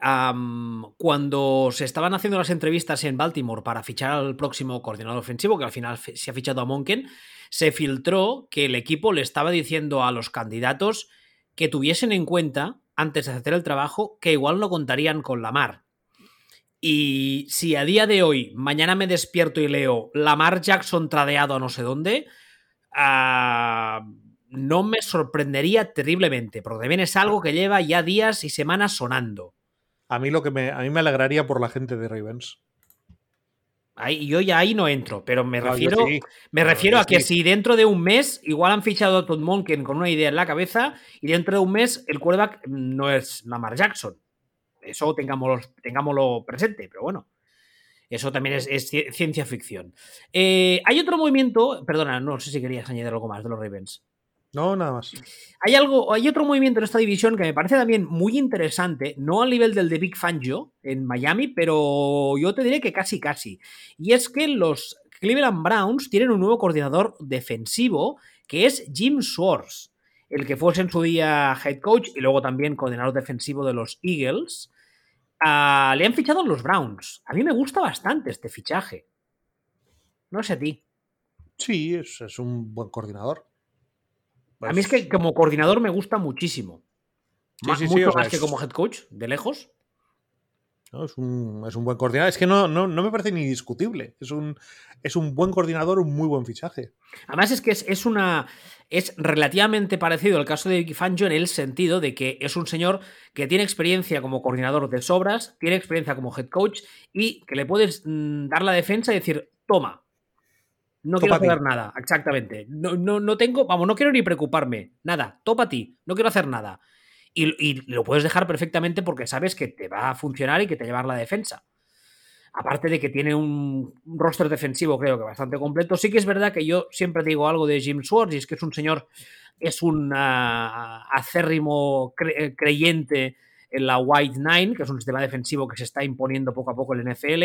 Cuando se estaban haciendo las entrevistas en Baltimore para fichar al próximo coordinador ofensivo, que al final se ha fichado a Monken, se filtró que el equipo le estaba diciendo a los candidatos que tuviesen en cuenta, antes de hacer el trabajo, que igual no contarían con Lamar. Y si a día de hoy, mañana me despierto y leo Lamar Jackson tradeado a no sé dónde, ah, no me sorprendería terriblemente, porque también es algo que lleva ya días y semanas sonando. a mí lo que me, a mí me alegraría por la gente de Ravens. Ahí, yo ya ahí no entro, pero me No, refiero, sí. me refiero a que sí. si dentro de un mes igual han fichado a Todd Monken con una idea en la cabeza y dentro de un mes el quarterback no es Lamar Jackson. Eso tengámoslo, tengámoslo presente, pero bueno. Eso también es, es ci- ciencia ficción. Eh, hay otro movimiento, perdona, no sé si querías añadir algo más de los Ravens. No, nada más. Hay algo, hay otro movimiento en esta división que me parece también muy interesante, no al nivel del de Big Fangio en Miami, pero yo te diré que casi casi. Y es que los Cleveland Browns tienen un nuevo coordinador defensivo que es Jim Schwartz, el que fuese en su día head coach y luego también coordinador defensivo de los Eagles. Ah, le han fichado los Browns. A mí me gusta bastante este fichaje. No sé a ti. Sí, es, es un buen coordinador. A mí es Pues que como coordinador me gusta muchísimo. Sí, Ma- sí, sí, mucho sea, más que es- como head coach, de lejos. ¿no? Es, un, es un buen coordinador. Es que no, no, no me parece ni discutible. Es un, es un buen coordinador, un muy buen fichaje. Además es que es, es una es relativamente parecido al caso de Vicky Fangio en el sentido de que es un señor que tiene experiencia como coordinador de sobras, tiene experiencia como head coach y que le puedes mm, dar la defensa y decir, toma, no quiero hacer nada, exactamente. No, no, no tengo, vamos, no quiero ni preocuparme, nada, topa a ti, no quiero hacer nada. Y, y lo puedes dejar perfectamente porque sabes que te va a funcionar y que te llevar la defensa. aparte de que tiene un roster defensivo creo que bastante completo. Sí que es verdad que yo siempre digo algo de Jim Swartz y es que es un señor, es un acérrimo creyente en la White Nine, que es un sistema defensivo que se está imponiendo poco a poco en el NFL,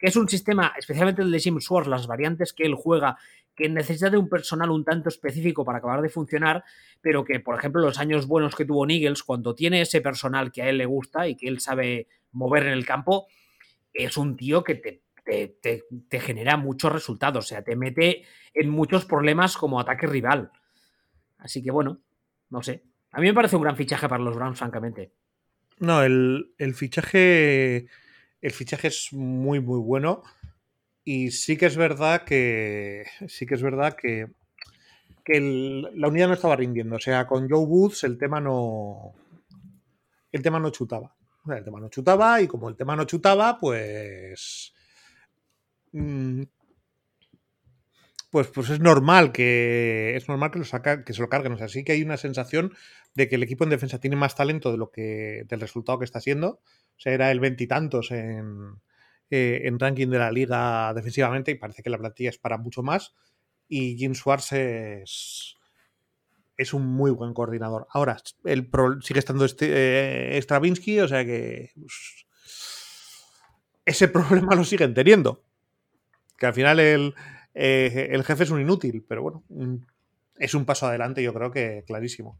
que es un sistema, especialmente el de Jim Swartz, las variantes que él juega, que necesita de un personal un tanto específico para acabar de funcionar, pero que, por ejemplo, los años buenos que tuvo Eagles, cuando tiene ese personal que a él le gusta y que él sabe mover en el campo, es un tío que te, te, genera muchos resultados, o sea, te mete en muchos problemas como ataque rival. Así que bueno, no sé. A mí me parece un gran fichaje para los Browns, francamente. No, el, fichaje. El fichaje es muy, muy bueno. Y sí que es verdad que. Sí que es verdad que. que la unidad no estaba rindiendo. O sea, con Joe Woods el tema no. El tema no chutaba. el tema no chutaba. Y como el tema no chutaba, pues. Mm, pues, pues es normal que es normal que, lo saca, que se lo carguen. O sea, sí que hay una sensación de que el equipo en defensa tiene más talento de lo que del resultado que está siendo. Sea, era el veintitantos en, eh, en ranking de la liga defensivamente y parece que la plantilla es para mucho más. Y Jim Schwartz es, un muy buen coordinador. Ahora, el sigue estando este, eh, Stravinsky, o sea que pues, ese <laughs> problema lo siguen teniendo. Que al final el, eh, el jefe es un inútil, pero bueno, es un paso adelante, yo creo que clarísimo.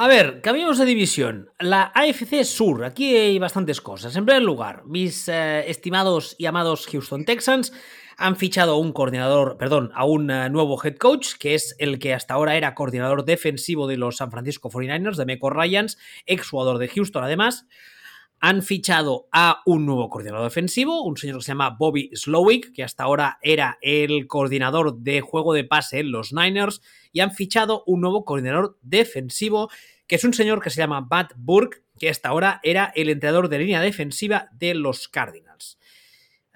A ver, cambiamos de división. La AFC Sur, aquí hay bastantes cosas. En primer lugar, mis eh, estimados y amados Houston Texans han fichado a un coordinador, perdón, a un eh, nuevo head coach, que es el que hasta ahora era coordinador defensivo de los San Francisco 49ers, de Meco Ryans, ex jugador de Houston además han fichado a un nuevo coordinador defensivo, un señor que se llama Bobby Slowick, que hasta ahora era el coordinador de juego de pase en los Niners, y han fichado un nuevo coordinador defensivo, que es un señor que se llama Matt Burke, que hasta ahora era el entrenador de línea defensiva de los Cardinals.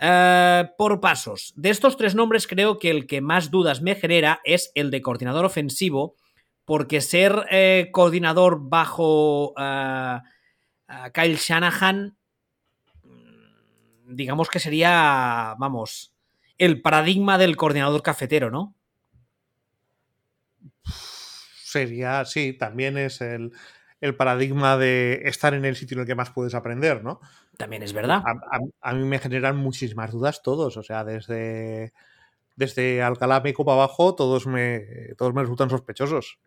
Eh, por pasos, de estos tres nombres creo que el que más dudas me genera es el de coordinador ofensivo, porque ser eh, coordinador bajo... Eh, Kyle Shanahan, mm, digamos que sería, vamos, el paradigma del coordinador cafetero, ¿no? Sería, sí, también es el, paradigma de estar en el sitio en el que más puedes aprender, ¿no? También es verdad. A, mí me generan muchísimas dudas todos, o sea, desde, desde Alcalá Meco para abajo, todos me, todos me resultan sospechosos.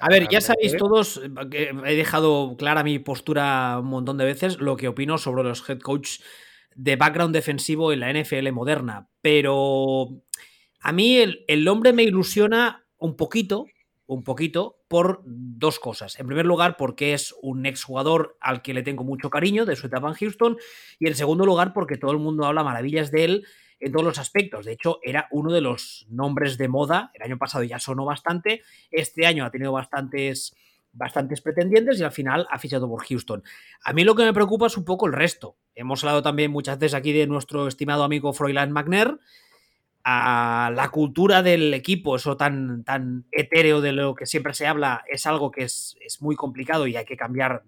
A ver, ya sabéis todos, que he dejado clara mi postura un montón de veces, lo que opino sobre los head coach de background defensivo en la NFL moderna, pero a mí el, el nombre me ilusiona un poquito, un poquito, por dos cosas. En primer lugar, porque es un exjugador al que le tengo mucho cariño de su etapa en Houston, y en segundo lugar, porque todo el mundo habla maravillas de él en todos los aspectos. De hecho, era uno de los nombres de moda. El año pasado ya sonó bastante. Este año ha tenido bastantes, bastantes pretendientes y al final ha fichado por Houston. A mí lo que me preocupa es un poco el resto. Hemos hablado también muchas veces aquí de nuestro estimado amigo Froilan McNair. A la cultura del equipo, eso tan, tan etéreo de lo que siempre se habla, es algo que es, muy complicado y hay que cambiar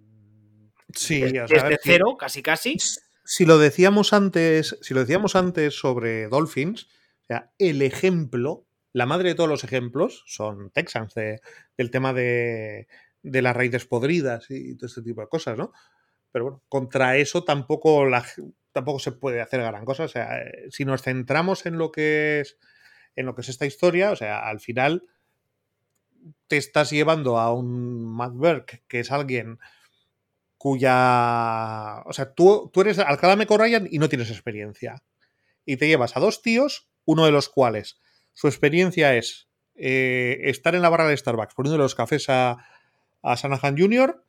sí, desde, cero, casi casi si lo decíamos antes, si lo decíamos antes sobre Dolphins, o sea, el ejemplo, la madre de todos los ejemplos son Texans, del tema de, de, las raíces podridas y todo este tipo de cosas, ¿no? Pero bueno, contra eso tampoco, la, tampoco se puede hacer gran cosa. O sea, si nos centramos en lo que es en lo que es esta historia, o sea, al final te estás llevando a un Matt Burke, que es alguien cuya. O sea, tú, tú eres Alcalá Meco Ryan y no tienes experiencia. Y te llevas a dos tíos, uno de los cuales su experiencia es eh, estar en la barra de Starbucks poniendo los cafés a, a Sanahan Jr.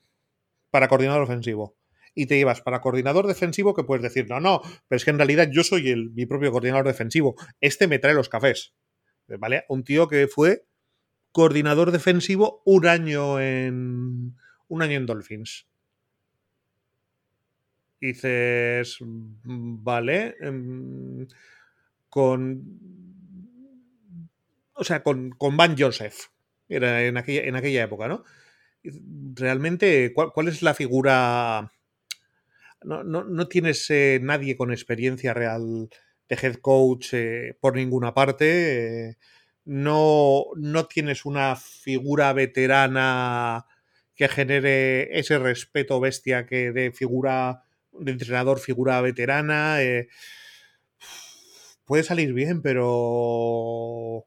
para coordinador ofensivo. Y te llevas para coordinador defensivo que puedes decir, no, no, pero es que en realidad yo soy el, mi propio coordinador defensivo. Este me trae los cafés. ¿Vale? Un tío que fue coordinador defensivo un año en. un año en Dolphins dices, mm, vale, em, con... O sea, con, con Van Joseph, era en aquella, en aquella época, ¿no? Realmente, ¿cuál, es la figura no, no, tienes eh, nadie con experiencia real de head coach eh, por ninguna parte. Eh, no, no tienes una figura veterana que genere ese respeto bestia que de figura de entrenador, figura veterana. puede salir bien, pero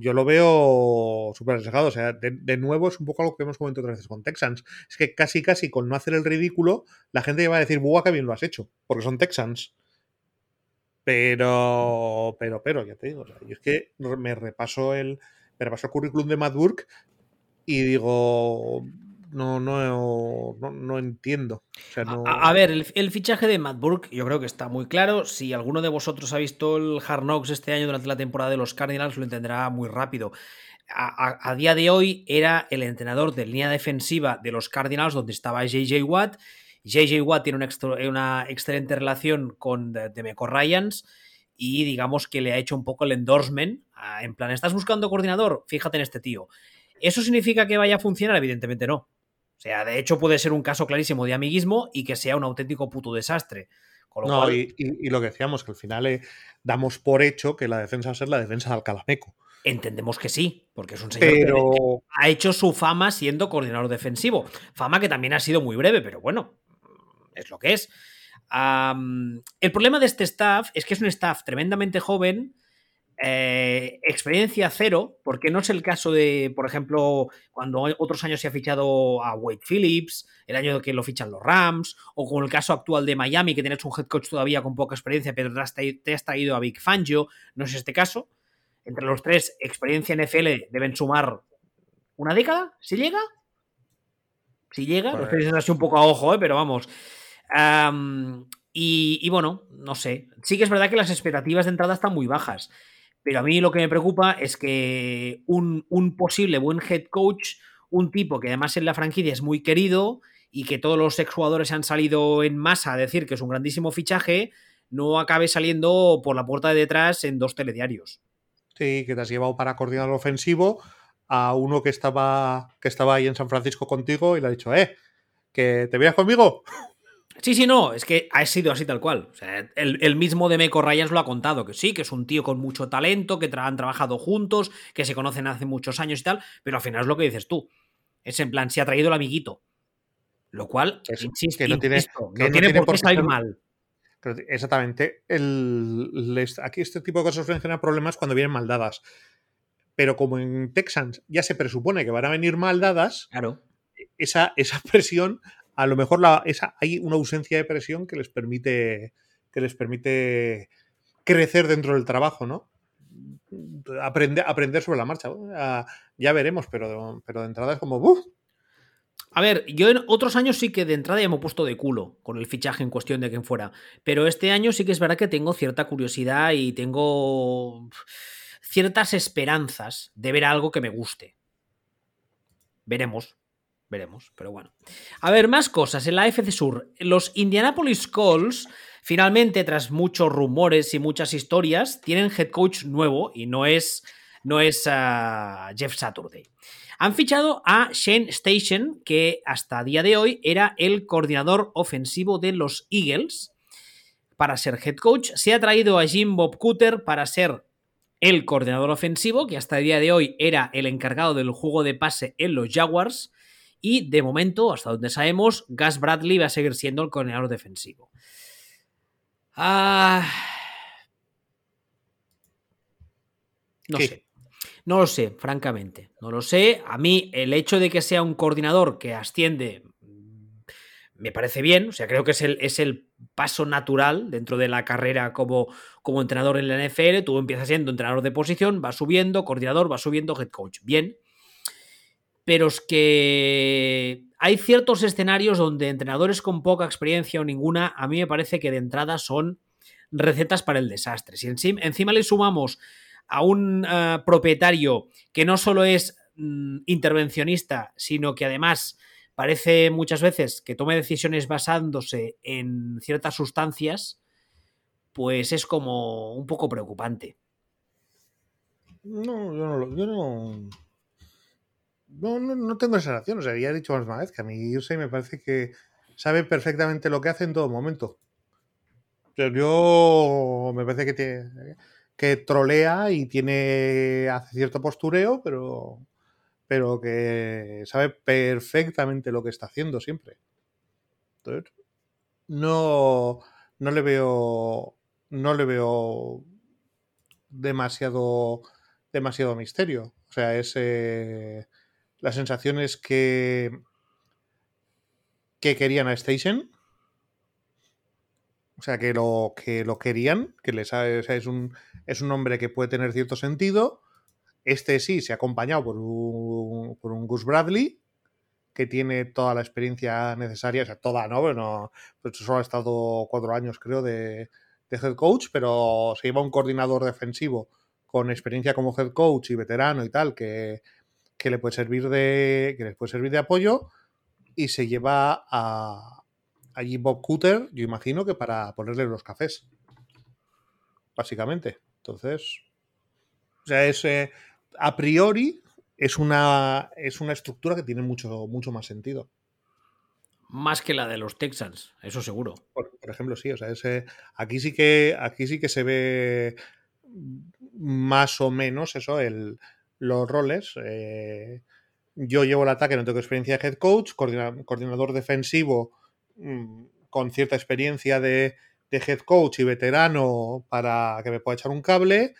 yo lo veo súper arriesgado. O sea, de, nuevo es un poco algo que hemos comentado otras veces con Texans. Es que casi, casi con no hacer el ridículo, la gente va a decir, buah, que bien lo has hecho, porque son Texans. Pero, pero, pero, ya te digo, yo es que me repaso el, me repaso el currículum de Matt Burke y digo, no, no, no, entiendo. A, ver, el, fichaje de Matt Burke yo creo que está muy claro. Si alguno de vosotros ha visto el Hard Knocks este año durante la temporada de los Cardinals, lo entenderá muy rápido. A, día de hoy era el entrenador de línea defensiva de los Cardinals donde estaba JJ Watt. JJ Watt tiene una, una excelente relación con Demeco Ryans y digamos que le ha hecho un poco el endorsement. En plan, ¿estás buscando coordinador? Fíjate en este tío. ¿Eso significa que vaya a funcionar? Evidentemente no. O sea, de hecho puede ser un caso clarísimo de amiguismo y que sea un auténtico puto desastre. no, y, lo que decíamos, que al final eh, damos por hecho que la defensa va a ser la defensa de Alcalameco. Entendemos que sí, porque es un señor que ha hecho su fama siendo coordinador defensivo. Fama que también ha sido muy breve, pero bueno, es lo que es. el problema de este staff es que es un staff tremendamente joven eh, experiencia cero, porque no es el caso de, por ejemplo, cuando otros años se ha fichado a Wade Phillips, el año que lo fichan los Rams, o con el caso actual de Miami, que tienes un head coach todavía con poca experiencia, pero te has traído a Big Fangio, no es este caso. Entre los tres, experiencia NFL deben sumar una década, si llega. Si llega, lo estoy diciendo así un poco a ojo, ¿eh? pero vamos. y, y, bueno, no sé. Sí que es verdad que las expectativas de entrada están muy bajas. Pero a mí lo que me preocupa es que un, posible buen head coach, un tipo que además en la franquicia es muy querido y que todos los exjugadores han salido en masa a decir que es un grandísimo fichaje, no acabe saliendo por la puerta de detrás en dos telediarios. Sí, que te has llevado para coordinar ofensivo a uno que estaba, que estaba ahí en San Francisco contigo y le ha dicho, eh, que te veas conmigo. Sí, sí, no, es que ha sido así tal cual. O sea, el, mismo de Meco Ryans lo ha contado, que sí, que es un tío con mucho talento, que han trabajado juntos, que se conocen hace muchos años y tal, pero al final es lo que dices tú. Es en plan, se ha traído el amiguito. Lo cual, que no tiene, no, tiene, por qué salir mal. Exactamente. El, aquí este tipo de cosas suelen problemas cuando vienen mal dadas. Pero como en Texans ya se presupone que van a venir mal dadas, claro. esa, esa <laughs> presión a lo mejor hay una ausencia de presión que les permite que les permite crecer dentro del trabajo, ¿no? Aprender, aprender sobre la marcha. Ya, veremos, pero, pero de entrada es como A ver, yo en otros años sí que de entrada ya me he puesto de culo con el fichaje en cuestión de quien fuera. Pero este año sí que es verdad que tengo cierta curiosidad y tengo ciertas esperanzas de ver algo que me guste. Veremos. Veremos, pero bueno. A ver, más cosas. En la FC Sur, los Indianapolis Colts, finalmente, tras muchos rumores y muchas historias, tienen head coach nuevo y no es, no es ah, Jeff Saturday. Han fichado a Shane Station, que hasta día de hoy era el coordinador ofensivo de los Eagles, para ser head coach. Se ha traído a Jim Bob Cooter para ser el coordinador ofensivo, que hasta día de hoy era el encargado del juego de pase en los Jaguars. Y de momento, hasta donde sabemos, Gus Bradley va a seguir siendo el coordinador defensivo. Ah... No sé. No lo sé, francamente. No lo sé. A mí el hecho de que sea un coordinador que asciende mm, me parece bien. O sea, creo que es el, es el paso natural dentro de la carrera como, como entrenador en la NFL. Tú empiezas siendo entrenador de posición, vas subiendo, coordinador, vas subiendo, head coach. Bien pero es que hay ciertos escenarios donde entrenadores con poca experiencia o ninguna, a mí me parece que de entrada son recetas para el desastre. Si encima, le sumamos a un eh, propietario que no solo es mm, intervencionista, sino que además parece muchas veces que tome decisiones basándose en ciertas sustancias, pues es como un poco preocupante. No, yo no, yo no, no, no, no tengo esa relación. O sea, ya he dicho más una vez que a mí Irsay me parece que sabe perfectamente lo que hace en todo momento. Yo me parece que, tiene, que trolea y tiene hace cierto postureo, pero, pero que sabe perfectamente lo que está haciendo siempre. Entonces, no, no le veo no le veo demasiado demasiado misterio. O sea, es eh, la sensación es que que querían a Station. O sea, que lo, que lo querían, que les es, un, es un hombre que puede tener cierto sentido. Este sí se ha acompañado por un, por un Gus Bradley, que tiene toda la experiencia necesaria, o sea, toda, ¿no? Bueno, pues solo ha estado cuatro años, creo, de, de head coach, pero se lleva un coordinador defensivo con experiencia como head coach y veterano y tal, que, que le puede servir de. que les puede servir de apoyo. Y se lleva a allí Bob Cooter, yo imagino que para ponerle los cafés. Básicamente. Entonces. O sea, es. Eh, a priori, es una, es una estructura que tiene mucho, mucho más sentido. Más que la de los Texans, eso seguro. Por, ejemplo, sí, o sea, ese, aquí sí que aquí sí que se ve más o menos eso, el, los roles. Eh, yo llevo el ataque, no tengo experiencia de head coach, coordinador defensivo mm, con cierta experiencia de, head coach y veterano para que me pueda echar un cable.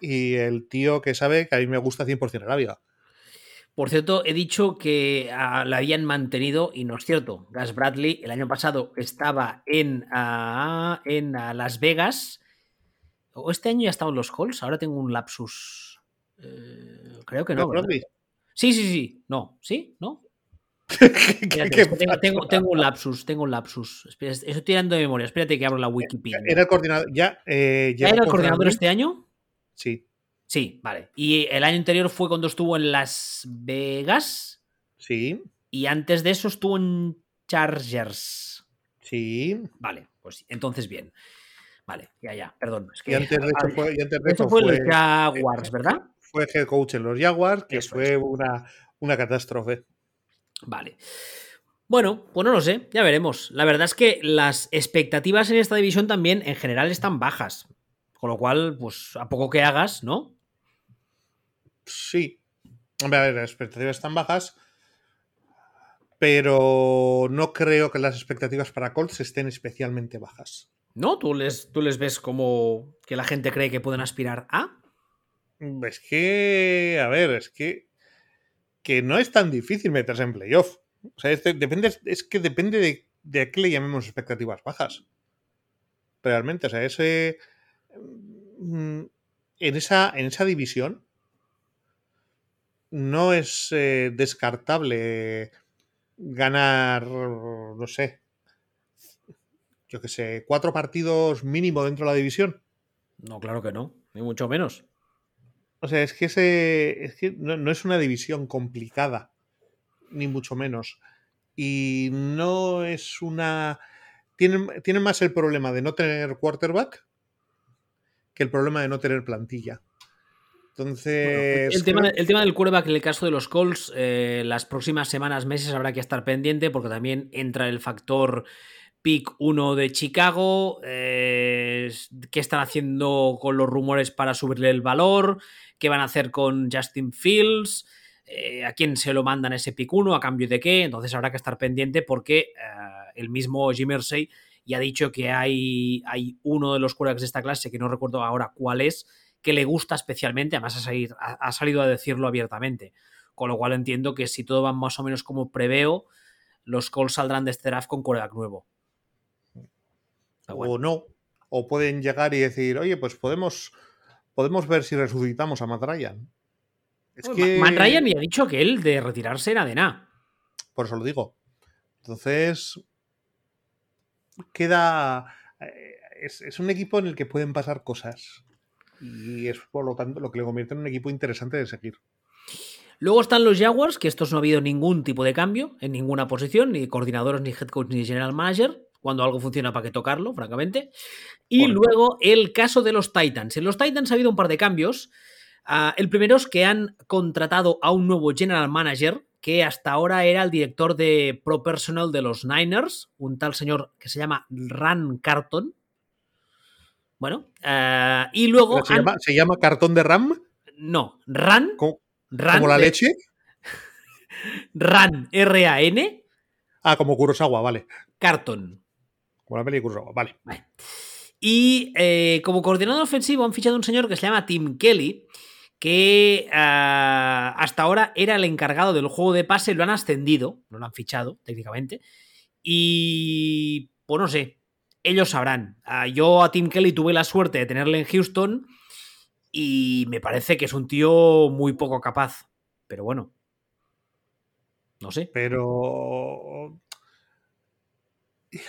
Y el tío que sabe que a mí me gusta 100% Arabia. Por cierto, he dicho que uh, la habían mantenido y no es cierto. Gas Bradley el año pasado estaba en, uh, en uh, Las Vegas. O este año ya estaba en los Halls. Ahora tengo un lapsus. Eh, creo que no. Sí, sí, sí. No. ¿Sí? ¿No? <laughs> Espérate, tengo, tengo, tengo, un lapsus, tengo un lapsus. Espera, estoy tirando de memoria. Espérate que abro la Wikipedia. Era el coordinador. ¿Ya, eh, ¿Ya era el coordinador este año? Sí. Sí, vale. Y el año anterior fue cuando estuvo en Las Vegas. Sí. Y antes de eso estuvo en Chargers. Sí. Vale, pues entonces bien. Vale, ya, ya, perdón. Es que, y antes de <laughs> hecho fue, y antes de esto fue, fue el Jaguars, ¿verdad? Fue head coach en los Jaguars, que Eso fue una, una catástrofe. Vale. Bueno, pues no lo sé, ya veremos. La verdad es que las expectativas en esta división también en general están bajas. Con lo cual, pues a poco que hagas, ¿no? Sí. Hombre, a ver, las expectativas están bajas, pero no creo que las expectativas para Colts estén especialmente bajas. ¿No? ¿Tú les, tú les ves como que la gente cree que pueden aspirar a? Es que, a ver, es que, que no es tan difícil meterse en playoff. O sea, es, es que depende de, a qué le llamemos expectativas bajas. Realmente, o sea, ese mm, en esa, en esa división no es eh, descartable ganar, no sé, yo que sé, cuatro partidos mínimo dentro de la división. No, claro que no, ni mucho menos. O sea, es que, ese, es que no, no, es una división complicada, ni mucho menos. Y no es una... Tienen, tienen más el problema de no tener quarterback que el problema de no tener plantilla. Entonces. Bueno, el, tema, el, tema, del quarterback en el caso de los Colts, eh, las próximas semanas, meses habrá que estar pendiente porque también entra el factor pick 1 de Chicago. Eh, ¿Qué están haciendo con los rumores para subirle el valor? ¿Qué van a hacer con Justin Fields? Eh, ¿A quién se lo mandan ese pick 1? ¿A cambio de qué? Entonces habrá que estar pendiente porque el mismo Jim Irsay ya ha dicho que hay, hay uno de los quarterbacks de esta clase, que no recuerdo ahora cuál es, que le gusta especialmente, además ha, salir, ha, ha, salido a decirlo abiertamente. Con lo cual entiendo que si todo va más o menos como preveo, los Colts saldrán de este draft con quarterback nuevo. Bueno. O no, o pueden llegar y decir, oye, pues podemos, podemos ver si resucitamos a Matt Ryan. Es que... Matt Ryan ya ha dicho que él de retirarse era de nada. Por eso lo digo. Entonces, queda... eh, Es, es un equipo en el que pueden pasar cosas y es por lo tanto lo que le convierte en un equipo interesante de seguir. Luego están los Jaguars, que estos no ha habido ningún tipo de cambio en ninguna posición, ni coordinadores, ni head coach, ni general manager. Cuando algo funciona, ¿para qué tocarlo? Francamente. Y Correcto. luego el caso de los Titans. En los Titans ha habido un par de cambios. Uh, el primero es que han contratado a un nuevo general manager, que hasta ahora era el director de Pro Personal de los Niners, un tal señor que se llama Ran Carton. Bueno, uh, y luego. ¿Se, han... llama, ¿Se, llama, cartón de RAM? No, Ran. ¿Cómo, Ran ¿como la de, leche? <laughs> Ran, R-A-N. Ah, como Kurosawa, vale. Carton. Como la peli de Kurosawa, vale. vale. Y eh, como coordinador ofensivo han fichado un señor que se llama Tim Kelly, que uh, hasta ahora era el encargado del juego de pase, lo han ascendido, no lo han fichado técnicamente, y pues no sé, ellos sabrán. Uh, yo a Tim Kelly tuve la suerte de tenerle en Houston y me parece que es un tío muy poco capaz, pero bueno, no sé. Pero...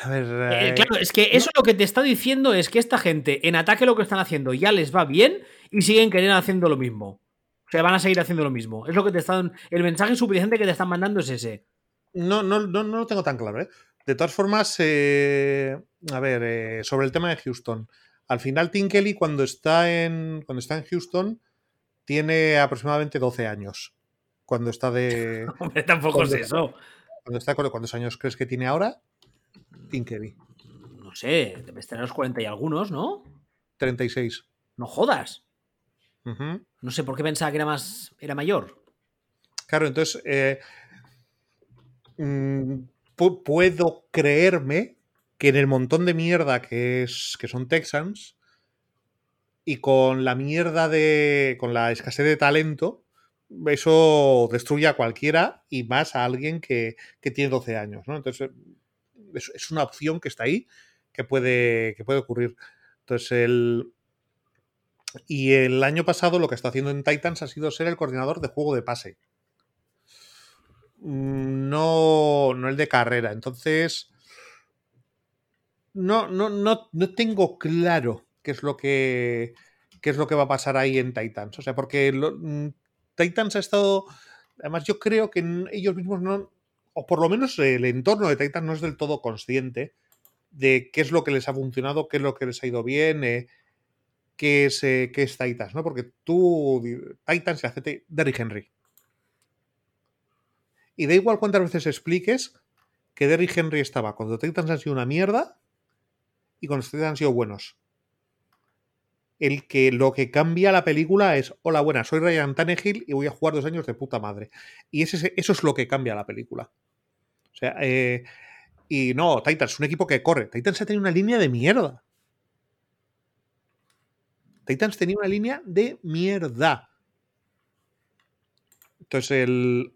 A ver, eh, claro, es que eso lo que te está diciendo es que esta gente en ataque lo que están haciendo ya les va bien y siguen queriendo haciendo lo mismo. O sea, van a seguir haciendo lo mismo. Es lo que te están. El mensaje suficiente que te están mandando es ese. No, no, no, no lo tengo tan claro, ¿eh? De todas formas, eh, a ver, eh, sobre el tema de Houston. Al final, Tim Kelly, cuando está en. Cuando está en Houston, tiene aproximadamente 12 años. Cuando está de. <laughs> Hombre, tampoco es eso. Cuando está, ¿Cuántos años crees que tiene ahora? Tim Kelly. No sé, debes tener los 40 y algunos, ¿no? 36. No jodas. Uh -huh. No sé por qué pensaba que era más. era mayor. Claro, entonces. Eh, mmm, puedo creerme que en el montón de mierda que es. que son Texans. Y con la mierda de. con la escasez de talento. Eso destruye a cualquiera y más a alguien que, que tiene 12 años, ¿no? Entonces, es, una opción que está ahí, que puede, que puede ocurrir. Entonces, el. Y el año pasado lo que está haciendo en Titans ha sido ser el coordinador de juego de pase. No, no el de carrera. Entonces. No, no, no, no tengo claro qué es lo que. qué es lo que va a pasar ahí en Titans. O sea, porque lo, Titans ha estado. Además, yo creo que ellos mismos no o por lo menos el entorno de Titan no es del todo consciente de qué es lo que les ha funcionado, qué es lo que les ha ido bien, eh, qué, es, eh, Titans, ¿no? Porque tú, Titans, se hace Derrick Henry. Y da igual cuántas veces expliques que Derrick Henry estaba cuando Titans han sido una mierda y cuando Titans han sido buenos. El que lo que cambia la película es: Hola, buena, soy Ryan Tannehill y voy a jugar dos años de puta madre. Y eso es lo que cambia la película. O sea, eh, y no, Titans un equipo que corre. Titans ha tenido una línea de mierda. Titans tenía una línea de mierda. Entonces, el.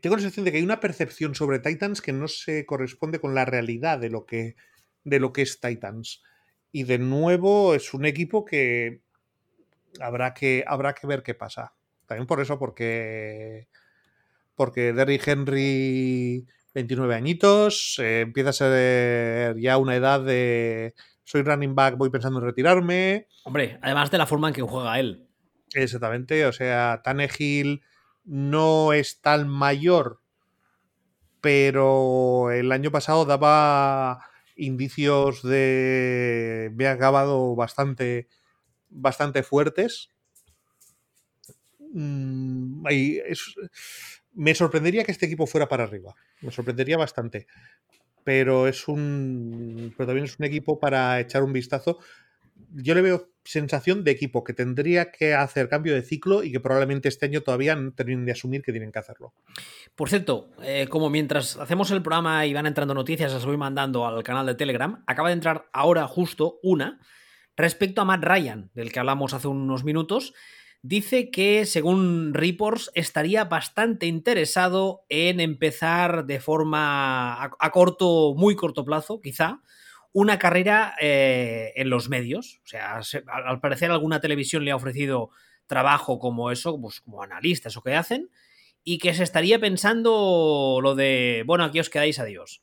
Tengo la sensación de que hay una percepción sobre Titans que no se corresponde con la realidad de lo que, de lo que es Titans. Y de nuevo es un equipo que habrá que, habrá que ver qué pasa. También por eso, porque porque Derrick Henry, 29 añitos, eh, empieza a ser ya una edad de soy running back, voy pensando en retirarme. Hombre, además de la forma en que juega él. Exactamente, o sea, Tannehill no es tan mayor, pero el año pasado daba indicios de me ha acabado bastante bastante fuertes. Mm, y es, me sorprendería que este equipo fuera para arriba. Me sorprendería bastante. Pero es un. Pero también es un equipo para echar un vistazo. Yo le veo sensación de equipo que tendría que hacer cambio de ciclo y que probablemente este año todavía no terminen de asumir que tienen que hacerlo. Por cierto, eh, como mientras hacemos el programa y van entrando noticias, las voy mandando al canal de Telegram, acaba de entrar ahora justo una respecto a Matt Ryan, del que hablamos hace unos minutos, dice que, según reports, estaría bastante interesado en empezar de forma a, a corto, muy corto plazo, quizá, una carrera eh, en los medios. O sea, se, al, al, parecer alguna televisión le ha ofrecido trabajo como eso, pues como analistas o que hacen, y que se estaría pensando lo de, bueno, aquí os quedáis, adiós.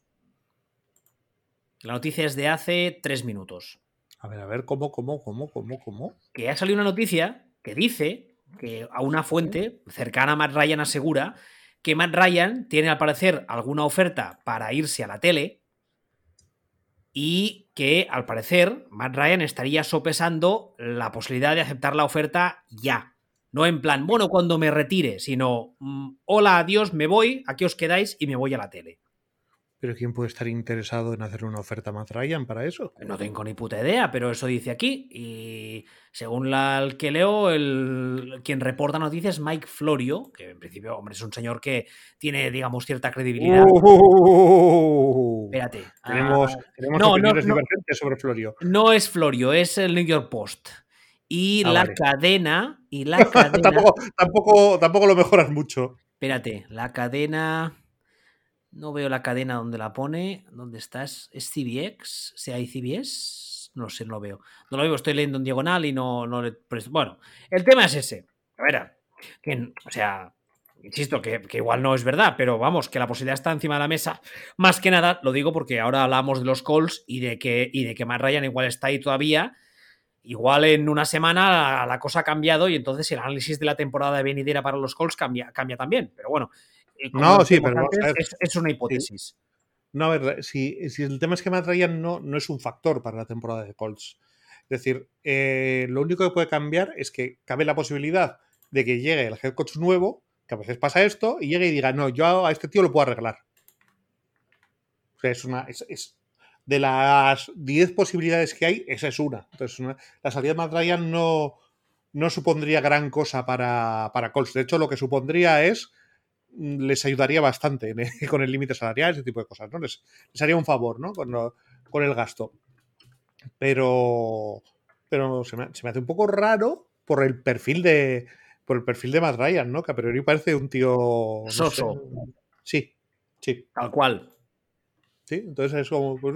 La noticia es de hace tres minutos. A ver, a ver, ¿cómo, cómo, cómo, cómo, cómo? Que ha salido una noticia que dice que a una fuente cercana a Matt Ryan asegura que Matt Ryan tiene al parecer alguna oferta para irse a la tele y que al parecer Matt Ryan estaría sopesando la posibilidad de aceptar la oferta ya, No en plan, bueno, cuando me retire, sino, mm, hola, adiós, me voy, aquí os quedáis y me voy a la tele. ¿Pero quién puede estar interesado en hacer una oferta a Matt Ryan para eso? No tengo ni puta idea, pero eso dice aquí. Y según la, el que leo, el, quien reporta noticias es Mike Florio, que en principio, hombre, es un señor que tiene, digamos, cierta credibilidad. Uh, Espérate. tenemos ah, tenemos no, opiniones no, no. divergentes sobre Florio. no es Florio, es el New York Post. Y Ah, la vale. cadena. Y la <laughs> cadena. tampoco, tampoco, tampoco lo mejoras mucho. Espérate, la cadena. No veo la cadena donde la pone. ¿Dónde estás? ¿Es CBX? ¿Se hay CBS? No sé, no lo veo. No lo veo, estoy leyendo en diagonal y no, no le presto- Bueno, el tema es ese. A ver, que, o sea, insisto que, que igual no es verdad, pero vamos, que la posibilidad está encima de la mesa. Más que nada, lo digo porque ahora hablamos de los calls y de que, y de que Matt Ryan igual está ahí todavía. Igual en una semana la, la cosa ha cambiado y entonces el análisis de la temporada de venidera para los calls cambia, cambia también. Pero bueno, eh, No, sí, pero antes, es, es una hipótesis. No, a ver, si, si el tema es que Matt Ryan no, no es un factor para la temporada de Colts. Es decir, eh, lo único que puede cambiar es que cabe la posibilidad de que llegue el head coach nuevo, que a veces pasa esto, y llegue y diga, no, yo a este tío lo puedo arreglar. O sea, es una. Es, de las 10 posibilidades que hay, esa es una. Entonces, la salida de Matt Ryan no, no supondría gran cosa para, para Colts. De hecho, lo que supondría es les ayudaría bastante <laughs> con el límite salarial, ese tipo de cosas, ¿no? Les, les haría un favor, ¿no? Con, lo- con el gasto. Pero, pero se me, se me hace un poco raro por el perfil de por el perfil de Matt Ryan, ¿no? Que a priori parece un tío no sé. Soso. Sí, sí, Tal cual. sí. Entonces es como pues,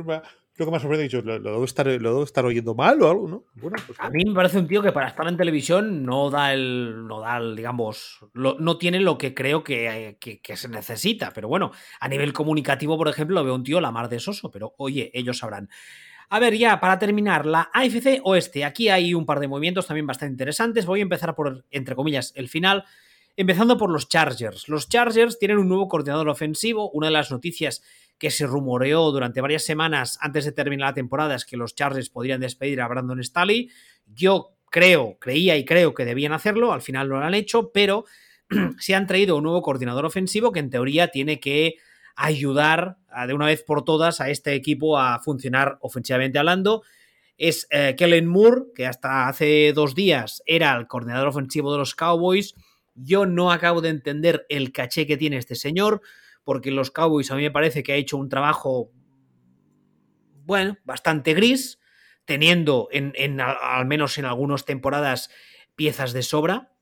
creo que me ha sorprendido. Dicho, ¿lo, lo debo estar, lo debo estar oyendo mal o algo, ¿no? Bueno, pues A mí me parece un tío que para estar en televisión no da el, no da el, digamos, lo- no tiene lo que creo que, que- que se necesita. Pero bueno, a nivel comunicativo, por ejemplo, lo veo un tío la mar de soso, pero oye, ellos sabrán. A ver, ya para terminar, la AFC Oeste. Aquí hay un par de movimientos también bastante interesantes. Voy a empezar por, entre comillas, el final. Empezando por los Chargers. Los Chargers tienen un nuevo coordinador ofensivo. Una de las noticias que se rumoreó durante varias semanas antes de terminar la temporada es que los Chargers podrían despedir a Brandon Staley. Yo creo, creía y creo que debían hacerlo. Al final no lo han hecho, pero <clears throat> se han traído un nuevo coordinador ofensivo que en teoría tiene que ayudar de una vez por todas a este equipo a funcionar ofensivamente hablando. Es eh, Kellen Moore, que hasta hace dos días era el coordinador ofensivo de los Cowboys. Yo no acabo de entender el caché que tiene este señor, porque los Cowboys a mí me parece que ha hecho un trabajo, bueno, bastante gris, teniendo en, al, menos en algunas temporadas piezas de sobra.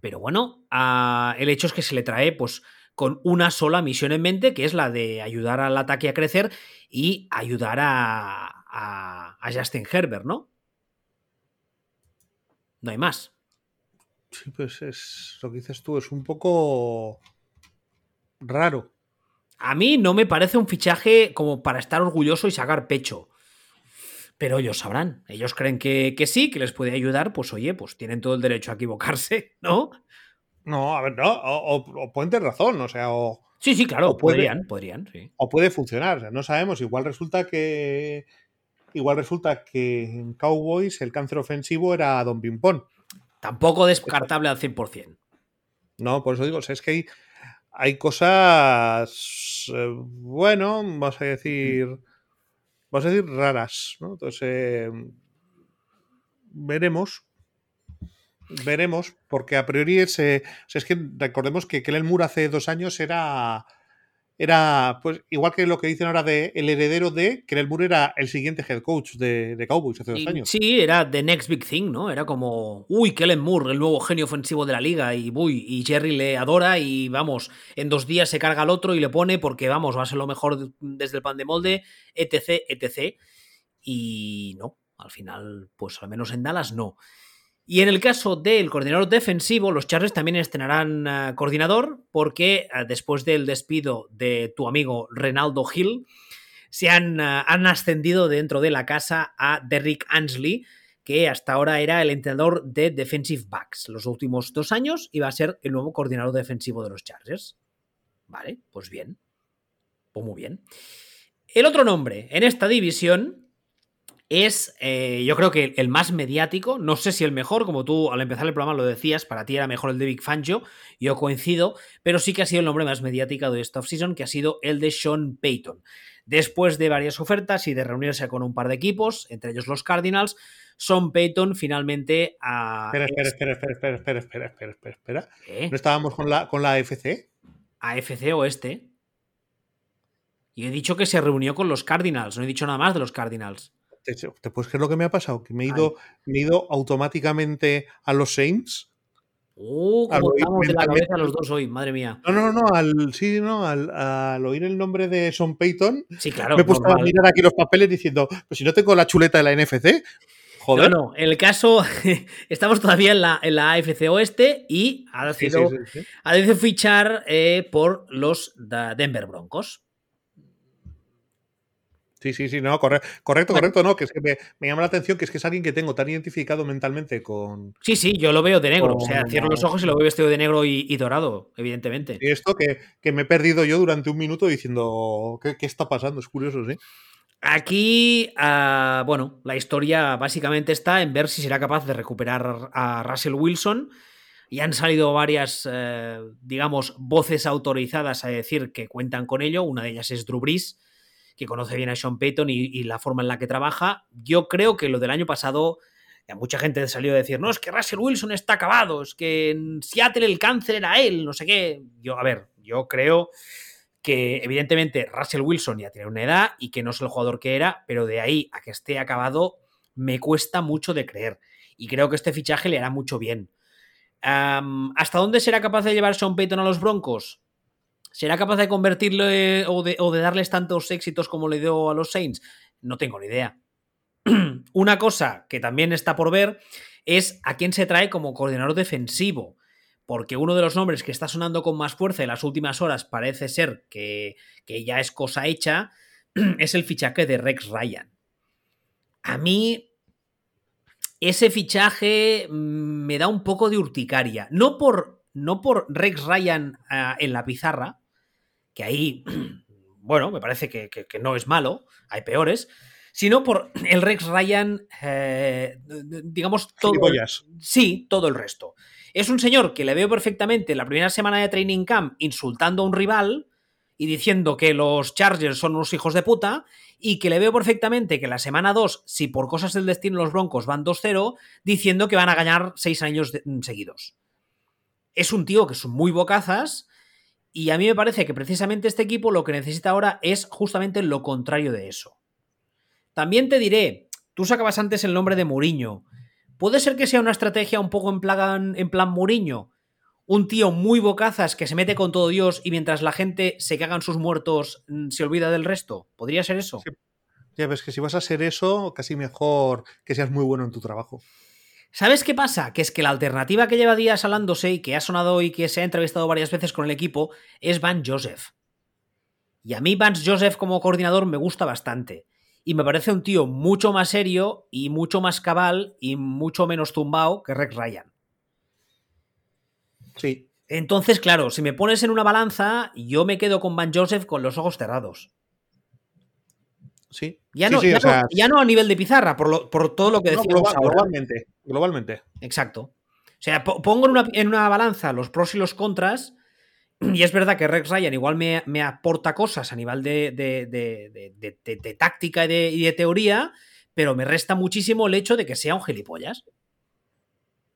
Pero bueno, uh, el hecho es que se le trae, pues, con una sola misión en mente, que es la de ayudar al ataque a crecer y ayudar a, a, a Justin Herbert, ¿no? No hay más. Sí, pues es lo que dices tú, es un poco raro. A mí no me parece un fichaje como para estar orgulloso y sacar pecho. Pero ellos sabrán. Ellos creen que, que, sí, que les puede ayudar. Pues oye, pues tienen todo el derecho a equivocarse, <laughs> ¿no? No, a ver, no. O, o, o pueden tener razón, o sea, o. Sí, sí, claro, puede, podrían, podrían, sí. O puede funcionar, o sea, no sabemos. Igual resulta que. Igual resulta que en Cowboys el cáncer ofensivo era Don Pimpón. Tampoco descartable al 100%. No, por eso digo, o sea, es que hay, hay cosas, eh, bueno, vamos a decir, vamos a decir raras, ¿no? Entonces, eh, veremos, veremos, porque a priori es, eh, o sea, es que recordemos que Kellen Moore hace dos años era, era, pues, igual que lo que dicen ahora de el heredero de Kellen Moore era el siguiente head coach de, de Cowboys hace dos y, años. Sí, era the next big thing, ¿no? Era como, uy, Kellen Moore, el nuevo genio ofensivo de la liga, y uy, y Jerry le adora y vamos, en dos días se carga al otro y le pone porque, vamos, va a ser lo mejor desde el pan de molde, etc, etc. Y no, al final, pues al menos en Dallas no. Y en el caso del coordinador defensivo, los Chargers también estrenarán uh, coordinador porque uh, después del despido de tu amigo Renaldo Hill, se han, uh, han, ascendido dentro de la casa a Derrick Ansley, que hasta ahora era el entrenador de defensive backs los últimos dos años y va a ser el nuevo coordinador defensivo de los Chargers. Vale, pues bien. Pues muy bien. El otro nombre en esta división es, eh, yo creo que el más mediático, no sé si el mejor, como tú al empezar el programa lo decías, para ti era mejor el de Big Fangio, yo coincido, pero sí que ha sido el nombre más mediático de esta offseason, que ha sido el de Sean Payton. Después de varias ofertas y de reunirse con un par de equipos, entre ellos los Cardinals, Sean Payton finalmente a... Espera, espera, espera, espera, espera, espera, espera, espera, espera, espera. ¿No estábamos con la, con la AFC? AFC Oeste. Y he dicho que se reunió con los Cardinals, no he dicho nada más de los Cardinals. ¿Te puedes creer lo que me ha pasado? Que me he ido, me he ido automáticamente a los Saints. Uh, como estamos de la cabeza los dos hoy, madre mía. No, no, no, al, sí, no, al, al oír el nombre de Son Payton, sí, claro, me he puesto a mirar aquí los papeles diciendo, pues si no tengo la chuleta de la NFC, joder. No, no, el caso, <laughs> estamos todavía en la, en la AFC Oeste y ha decidido, sí, sí, ha decidido fichar eh, por los Denver Broncos. Sí, sí, sí, no, correcto, correcto, correcto, no, que es que me, me, llama la atención que es que es alguien que tengo tan identificado mentalmente con... Sí, sí, yo lo veo de negro, con... o sea, cierro los ojos y lo veo vestido de negro y, y dorado, evidentemente. Y esto que, que, me he perdido yo durante un minuto diciendo, ¿qué, qué está pasando? Es curioso, sí. Aquí, uh, bueno, la historia básicamente está en ver si será capaz de recuperar a Russell Wilson. Y han salido varias, eh, digamos, voces autorizadas a decir que cuentan con ello. Una de ellas es Drew Brees, que conoce bien a Sean Payton y, la forma en la que trabaja. Yo creo que lo del año pasado, mucha gente salió a decir, no, es que Russell Wilson está acabado, es que en Seattle el cáncer era él, no sé qué. Yo, a ver, yo creo que evidentemente Russell Wilson ya tiene una edad y que no es el jugador que era, pero de ahí a que esté acabado me cuesta mucho de creer. Y creo que este fichaje le hará mucho bien. ¿Hasta dónde será capaz de llevar Sean Payton a los Broncos? ¿Será capaz de convertirle o de, o de, darles tantos éxitos como le dio a los Saints? No tengo ni idea. <clears throat> Una cosa que también está por ver es a quién se trae como coordinador defensivo. Porque uno de los nombres que está sonando con más fuerza en las últimas horas parece ser que, ya es cosa hecha, <clears throat> es el fichaje de Rex Ryan. A mí, ese fichaje me da un poco de urticaria. No por, Rex Ryan uh, en la pizarra, que ahí, <clears throat> bueno, me parece que, que, que, no es malo, hay peores, sino por <clears throat> el Rex Ryan, eh, digamos, todo. Sí, todo el resto. Es un señor que le veo perfectamente la primera semana de training camp insultando a un rival y diciendo que los Chargers son unos hijos de puta, y que le veo perfectamente que la semana 2, si por cosas del destino los Broncos van 2-0, diciendo que van a ganar 6 años de, seguidos. Es un tío que son muy bocazas y a mí me parece que precisamente este equipo lo que necesita ahora es justamente lo contrario de eso. También te diré, tú sacabas antes el nombre de Mourinho. Puede ser que sea una estrategia un poco en plan, en plan. Un tío muy bocazas que se mete con todo Dios y mientras la gente se cagan sus muertos se olvida del resto. ¿Podría ser eso? Ya ves que si vas a ser eso, casi mejor que seas muy bueno en tu trabajo. ¿Sabes qué pasa? Que es que la alternativa que lleva días hablándose y que ha sonado y que se ha entrevistado varias veces con el equipo es Van Joseph. Y a mí Vance Joseph como coordinador me gusta bastante. Y me parece un tío mucho más serio y mucho más cabal y mucho menos tumbao que Rex Ryan. Sí. Entonces, claro, si me pones en una balanza, yo me quedo con Van Joseph con los ojos cerrados. Sí. Ya no, sí, sí, ya, sea, no, ya no, a nivel de pizarra, por, lo, por todo lo que no, decimos global, ahora. globalmente, globalmente. Exacto. O sea, pongo en una, en una, balanza los pros y los contras. Y es verdad que Rex Ryan igual me, me aporta cosas a nivel de, de, de, de táctica y, y de, teoría, pero me resta muchísimo el hecho de que sea un gilipollas.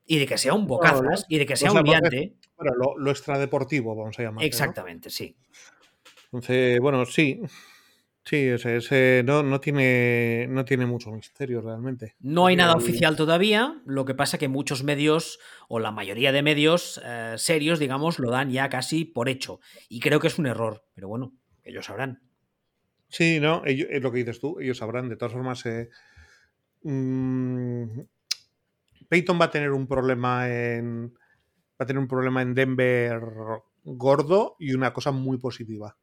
Y de que sea un bocazas. Y de que sea o sea, un liante. Bueno, lo, lo, extradeportivo, vamos a llamar. Exactamente, sí. Entonces, bueno, sí. Sí, o sea, ese no, no, tiene, no tiene mucho misterio realmente. No hay nada oficial todavía, lo que pasa que muchos medios, o la mayoría de medios eh, serios, digamos, lo dan ya casi por hecho. Y creo que es un error, pero bueno, ellos sabrán. Sí, no, ellos, es lo que dices tú, ellos sabrán. De todas formas, eh, mmm, Peyton va a tener un problema en. Va a tener un problema en Denver gordo y una cosa muy positiva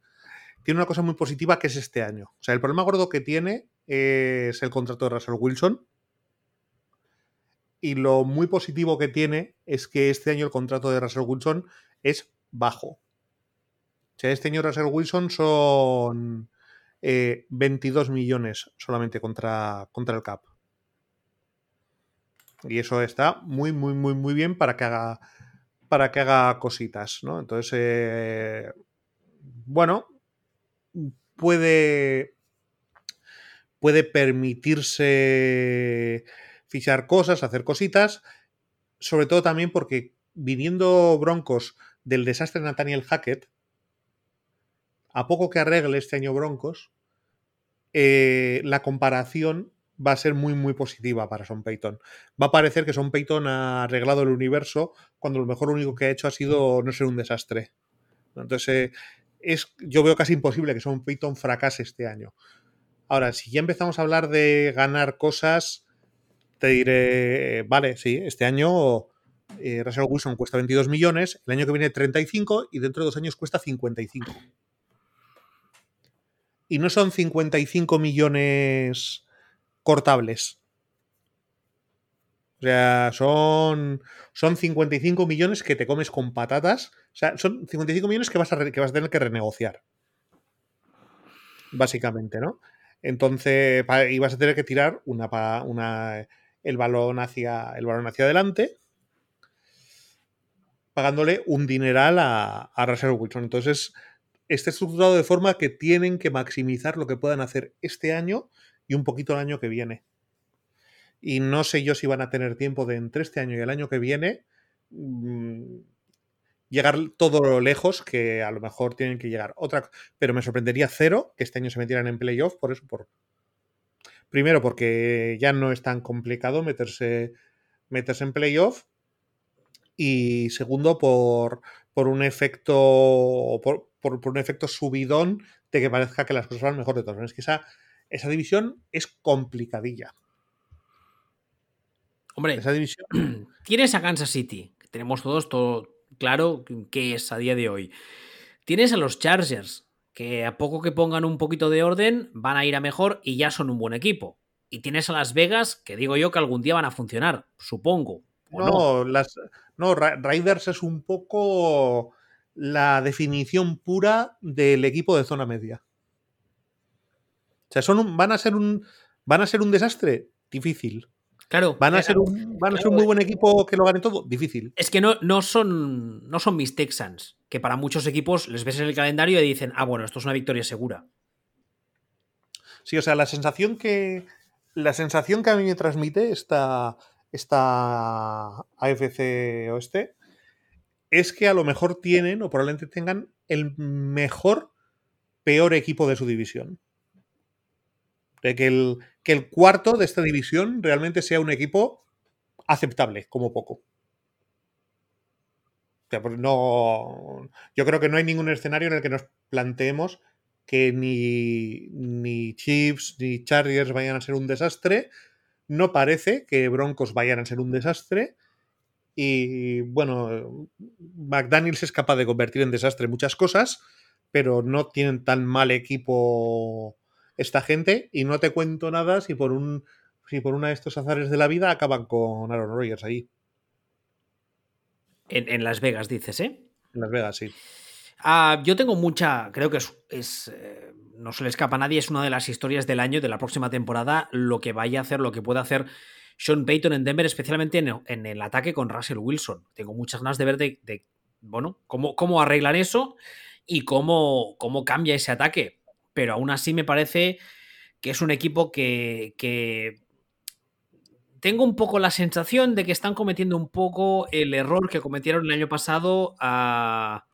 tiene una cosa muy positiva que es este año. O sea, el problema gordo que tiene es el contrato de Russell Wilson. Y lo muy positivo que tiene es que este año el contrato de Russell Wilson es bajo. O sea, este año Russell Wilson son 22 millones solamente contra, contra el cap. Y eso está muy, muy, muy, muy bien para que haga, para que haga cositas, ¿no? Entonces, eh, bueno, puede, puede permitirse fichar cosas, hacer cositas, sobre todo también porque viniendo Broncos del desastre de Nathaniel Hackett, a poco que arregle este año Broncos, eh, la comparación va a ser muy, muy positiva para Son Payton. Va a parecer que Son Payton ha arreglado el universo cuando lo mejor único que ha hecho ha sido no ser un desastre. Entonces, eh, es, yo veo casi imposible que Son Payton fracase este año. Ahora, si ya empezamos a hablar de ganar cosas, te diré, vale, sí, este año eh, Russell Wilson cuesta 22 millones, el año que viene 35 y dentro de dos años cuesta 55. Y no son 55 millones cortables. O sea, son, son 55 millones que te comes con patatas. Sea, son 55 millones que vas a, que vas a tener que renegociar. Básicamente, ¿no? Entonces, ibas a tener que tirar una, una, el, balón hacia, el balón hacia adelante, pagándole un dineral a, a Russell Wilson. Entonces, está estructurado de forma que tienen que maximizar lo que puedan hacer este año y un poquito el año que viene. Y no sé yo si van a tener tiempo de entre este año y el año que viene mmm, llegar todo lo lejos que a lo mejor tienen que llegar. Otra, pero me sorprendería cero que este año se metieran en playoff, por eso, por primero porque ya no es tan complicado meterse, meterse en playoff y segundo por, por un efecto por, por, por, un efecto subidón de que parezca que las cosas van mejor de todas maneras. Es que esa, esa división es complicadilla. Hombre, esa división. <clears throat> Tienes a Kansas City, que tenemos todos todo claro que es a día de hoy. Tienes a los Chargers, que a poco que pongan un poquito de orden van a ir a mejor y ya son un buen equipo. Y tienes a Las Vegas, que digo yo que algún día van a funcionar, supongo. No, las, no, Raiders es un poco la definición pura del equipo de zona media. O sea, son van, a ser un, van a ser un desastre difícil. Claro. ¿Van a, ser un, van a ser un muy buen equipo que lo gane todo? Difícil. Es que no, no, son, no son mis Texans, que para muchos equipos les ves en el calendario y dicen, ah, bueno, esto es una victoria segura. Sí, o sea, la sensación que. La sensación que a mí me transmite esta, esta AFC Oeste es que a lo mejor tienen o probablemente tengan el mejor, peor equipo de su división. De que el, que el cuarto de esta división realmente sea un equipo aceptable, como poco. No, yo creo que no hay ningún escenario en el que nos planteemos que ni, ni Chiefs ni Chargers vayan a ser un desastre. No parece que Broncos vayan a ser un desastre. Y bueno, McDaniels es capaz de convertir en desastre muchas cosas, pero no tienen tan mal equipo esta gente y no te cuento nada si por un si por una de estos azares de la vida acaban con Aaron Rodgers ahí. En, en, Las Vegas, dices, ¿eh? En Las Vegas, sí. Uh, yo tengo mucha, creo que es, es eh, no se le escapa a nadie, es una de las historias del año, de la próxima temporada, lo que vaya a hacer, lo que pueda hacer Sean Payton en Denver, especialmente en, en el ataque con Russell Wilson. Tengo muchas ganas de ver de, de bueno, cómo, cómo arreglan eso y cómo, cómo cambia ese ataque pero aún así me parece que es un equipo que, que, tengo un poco la sensación de que están cometiendo un poco el error que cometieron el año pasado a...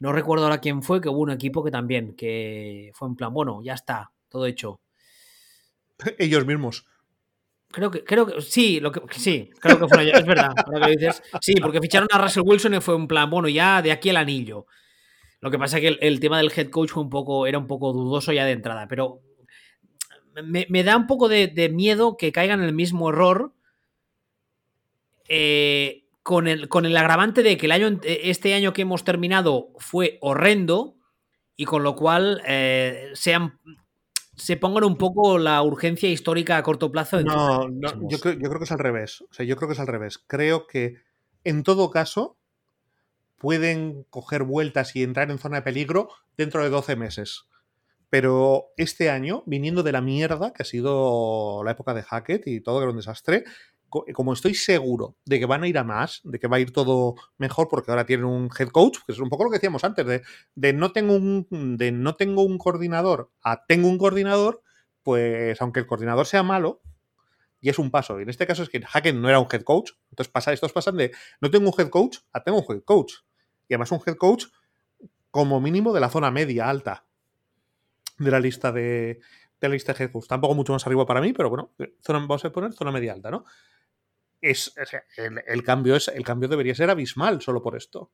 No recuerdo ahora quién fue, que hubo un equipo que también, que fue en plan, bueno, ya está, todo hecho. <laughs> Ellos mismos. Creo que, creo que sí, lo que, sí, creo que fue es verdad, ahora que dices. Sí, porque ficharon a Russell Wilson y fue un plan, bueno, ya de aquí el anillo. Lo que pasa es que el, el, tema del head coach fue un poco, era un poco dudoso ya de entrada, pero me, me da un poco de, de, miedo que caigan en el mismo error eh, con, el, con el agravante de que el año, este año que hemos terminado fue horrendo y con lo cual eh, sean, se pongan un poco la urgencia histórica a corto plazo. No, no yo, creo, yo creo que es al revés. O sea, yo creo que es al revés. Creo que en todo caso pueden coger vueltas y entrar en zona de peligro dentro de 12 meses. Pero este año, viniendo de la mierda que ha sido la época de Hackett y todo, que era un desastre, como estoy seguro de que van a ir a más, de que va a ir todo mejor, porque ahora tienen un head coach, que es un poco lo que decíamos antes, de, de no, tengo un, de no tengo un coordinador a tengo un coordinador, pues aunque el coordinador sea malo, y es un paso. Y en este caso es que Hackett no era un head coach, entonces pasa, estos pasan de no tengo un head coach a tengo un head coach. Y además un head coach como mínimo de la zona media, alta de la lista de, de la lista de head coach. Tampoco mucho más arriba para mí, pero bueno, zona, vamos a poner zona media alta, ¿no? es, el, cambio es, el cambio debería ser abismal solo por esto.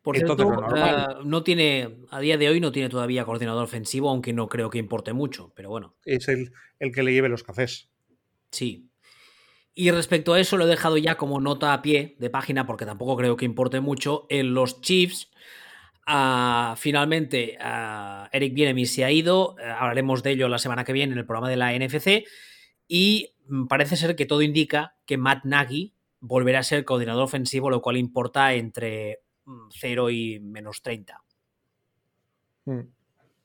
Por cierto, uh, no tiene, a día de hoy no tiene todavía coordinador ofensivo, aunque no creo que importe mucho, pero bueno. Es el, el que le lleve los cafés. Sí. Y respecto a eso, lo he dejado ya como nota a pie de página, porque tampoco creo que importe mucho. En los Chiefs, uh, finalmente, uh, Eric Bienemi se ha ido. hablaremos de ello la semana que viene en el programa de la NFC. Y parece ser que todo indica que Matt Nagy volverá a ser coordinador ofensivo, lo cual importa entre 0 mm, y menos 30. Mm.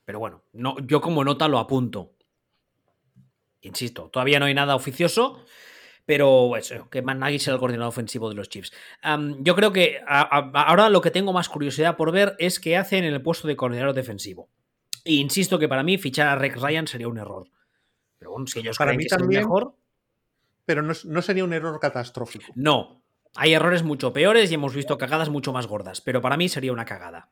Pero bueno, no, yo como nota lo apunto. Insisto, todavía no hay nada oficioso, pero eso, que Matt Nagy sea el coordinador ofensivo de los Chiefs. yo creo que ahora lo que tengo más curiosidad por ver es qué hacen en el puesto de coordinador defensivo. E insisto que para mí fichar a Rex Ryan sería un error. Pero bueno, si ellos Para mí también, mejor. Pero no, sería un error catastrófico. No. Hay errores mucho peores y hemos visto cagadas mucho más gordas. Pero para mí sería una cagada.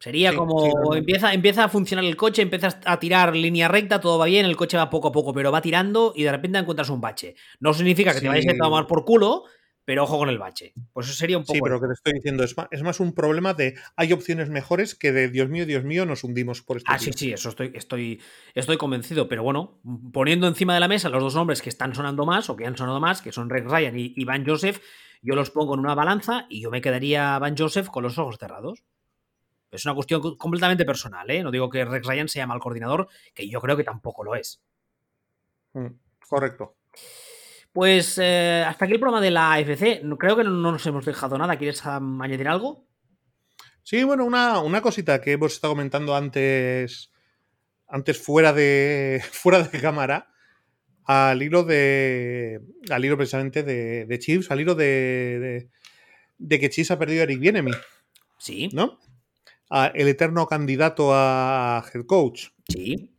Sería como empieza, empieza a funcionar el coche, empiezas a tirar línea recta, todo va bien, el coche va poco a poco, pero va tirando y de repente encuentras un bache. No significa que te vayas a tomar por culo, pero ojo con el bache. Pues eso sería un poco. Sí, pero lo que te estoy diciendo es más, es más, un problema de hay opciones mejores que de Dios mío, Dios mío, nos hundimos por esto. Ah, sí, sí, eso estoy, estoy, estoy convencido. Pero bueno, poniendo encima de la mesa los dos nombres que están sonando más o que han sonado más, que son Rex Ryan y, Van Joseph, yo los pongo en una balanza y yo me quedaría Van Joseph con los ojos cerrados. Es una cuestión completamente personal, ¿eh? No digo que Rex Ryan sea mal coordinador, que yo creo que tampoco lo es. Mm, correcto. Pues eh, hasta aquí el programa de la AFC. Creo que no, nos hemos dejado nada. ¿Quieres añadir algo? Sí, bueno, una, cosita que hemos estado comentando antes, antes fuera de, <laughs> fuera de cámara, al hilo de, al hilo precisamente de, de Chiefs, al hilo de, de, que Chiefs ha perdido a Eric Bienemi. Sí. ¿No? El eterno candidato a head coach. Sí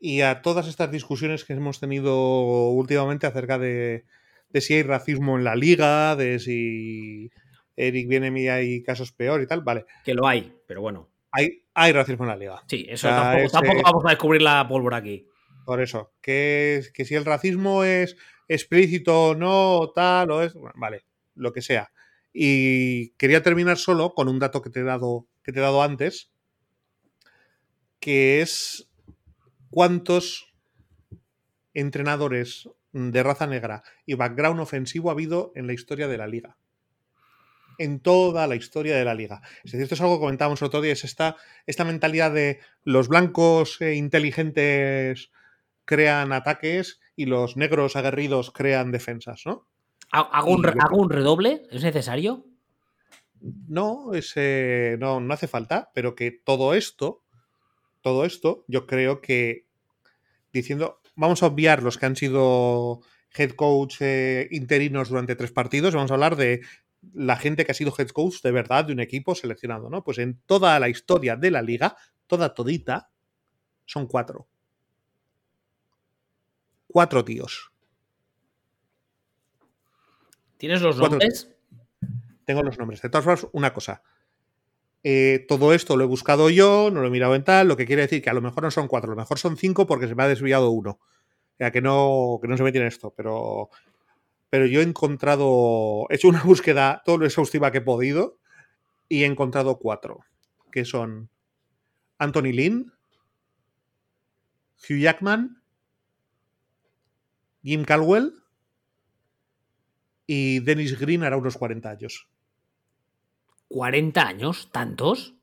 y a todas estas discusiones que hemos tenido últimamente acerca de, si hay racismo en la liga, de si Eric viene y hay casos peor y tal, vale. Que lo hay, pero bueno. Hay, hay racismo en la liga. Sí, eso tampoco, eh, vamos a descubrir la pólvora aquí. Por eso, que, que si el racismo es explícito o no, tal, o es. vale, lo que sea. Y quería terminar solo con un dato que te he dado, que te he dado antes, que es ¿Cuántos entrenadores de raza negra y background ofensivo ha habido en la historia de la liga? En toda la historia de la liga. Es decir, esto es algo que comentábamos otro día, es esta, esta mentalidad de los blancos e inteligentes crean ataques y los negros aguerridos crean defensas, ¿no? ¿Hago un, redoble? ¿Es necesario? No, ese, no, no hace falta, pero que todo esto todo esto, yo creo que diciendo, vamos a obviar los que han sido head coach eh, interinos durante tres partidos, vamos a hablar de la gente que ha sido head coach de verdad de un equipo seleccionado, ¿no? Pues en toda la historia de la liga, toda todita, son cuatro. Cuatro tíos. ¿Tienes los nombres? Tengo los nombres. De todas formas, una cosa. Eh, todo esto lo he buscado yo, no lo he mirado en tal, lo que quiere decir que a lo mejor no son cuatro, a lo mejor son cinco porque se me ha desviado uno. O sea, que no, que no se mete en esto, pero, pero yo he encontrado, he hecho una <laughs> búsqueda todo lo exhaustiva que he podido y he encontrado cuatro, que son Anthony Lynn, Hugh Jackman, Jim Caldwell y Dennis Green hará unos 40 años. ¿40 años? ¿Tantos?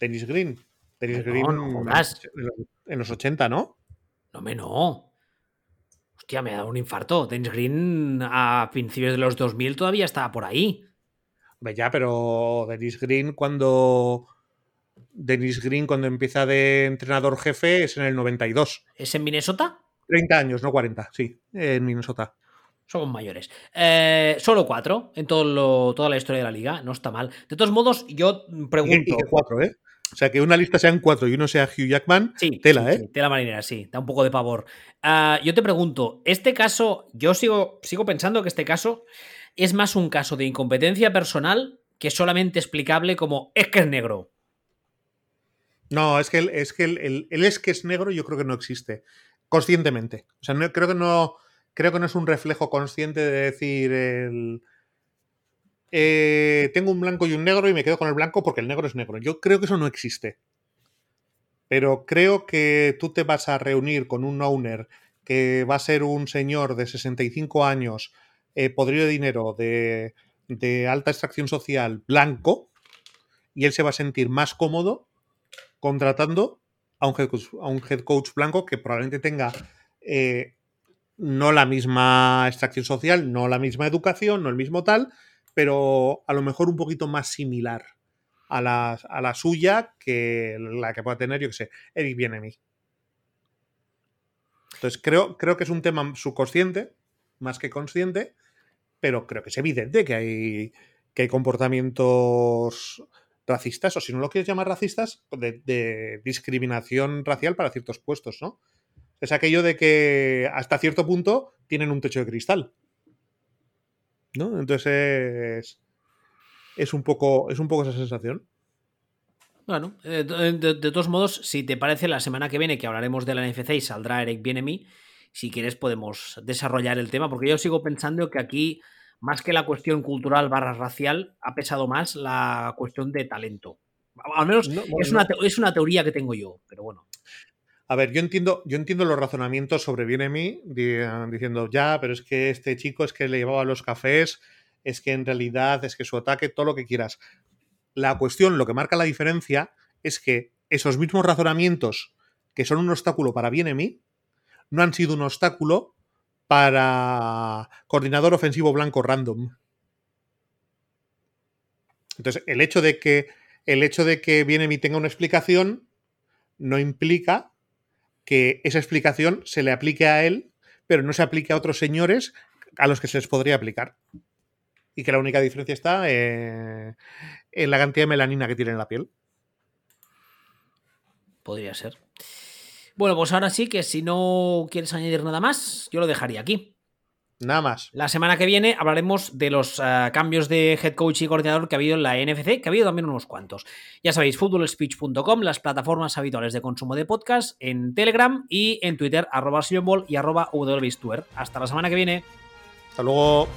Dennis Green. Dennis Green en los 80, ¿no? No, me no. Hostia, me ha dado un infarto. Dennis Green a principios de los 2000 todavía estaba por ahí. Ya, pero Dennis Green cuando Dennis Green cuando empieza de entrenador jefe es en el 92. ¿Es en Minnesota? 30 años, no 40, sí, en Minnesota. Somos mayores. Eh, solo cuatro en todo lo, toda la historia de la liga. No está mal. De todos modos, yo pregunto. Y que cuatro, ¿eh? O sea, que una lista sean cuatro y uno sea Hugh Jackman, Sí, tela, sí, ¿eh? sí, tela marinera, sí. Da un poco de pavor. Ah, yo te pregunto, este caso, yo sigo, sigo pensando que este caso es más un caso de incompetencia personal que solamente explicable como es que es negro. No, es que, el, es que el, el- el es que es negro yo creo que no existe. Conscientemente. O sea, no, creo que no. Creo que no es un reflejo consciente de decir el. eh, tengo un blanco y un negro y me quedo con el blanco porque el negro es negro. Yo creo que eso no existe. Pero creo que tú te vas a reunir con un owner que va a ser un señor de 65 años, eh, podrido de dinero, de, alta extracción social, blanco, y él se va a sentir más cómodo contratando a un head coach, a un head coach blanco que probablemente tenga eh, no la misma extracción social, no la misma educación, no el mismo tal, pero a lo mejor un poquito más similar a la, a la suya que la que pueda tener, yo que sé, Eric Bienemi. Entonces creo, creo que es un tema subconsciente, más que consciente, pero creo que es evidente que hay, que hay comportamientos racistas, o si no lo quieres llamar racistas, de, de discriminación racial para ciertos puestos, ¿no? Es aquello de que hasta cierto punto tienen un techo de cristal. ¿No? Entonces es, es un poco. Es un poco esa sensación. Bueno, eh, de, de- de todos modos, si te parece, la semana que viene que hablaremos de la NFC y saldrá Eric Bienemi, si quieres podemos desarrollar el tema, porque yo sigo pensando que aquí, más que la cuestión cultural barra racial, ha pesado más la cuestión de talento. Al menos No, es, una, es una teoría que tengo yo, pero bueno. A ver, yo entiendo, yo entiendo los razonamientos sobre Bienemi di- diciendo, ya, pero es que este chico es que le llevaba los cafés, es que en realidad es que su ataque, todo lo que quieras. La cuestión, lo que marca la diferencia, es que esos mismos razonamientos que son un obstáculo para Bienemi, no han sido un obstáculo para coordinador ofensivo blanco random. Entonces, el hecho de que el hecho de que tenga una explicación no implica que esa explicación se le aplique a él, pero no se aplique a otros señores a los que se les podría aplicar. Y que la única diferencia está eh, en la cantidad de melanina que tiene en la piel. Podría ser. Bueno, pues ahora sí que si no quieres añadir nada más, yo lo dejaría aquí. Nada más. La semana que viene hablaremos de los eh, cambios de head coach y coordinador que ha habido en la NFC, que ha habido también unos cuantos. Ya sabéis, footballspeech.com, las plataformas habituales de consumo de podcast, en Telegram y en Twitter, arroba y arroba. Hasta la semana que viene. Hasta luego.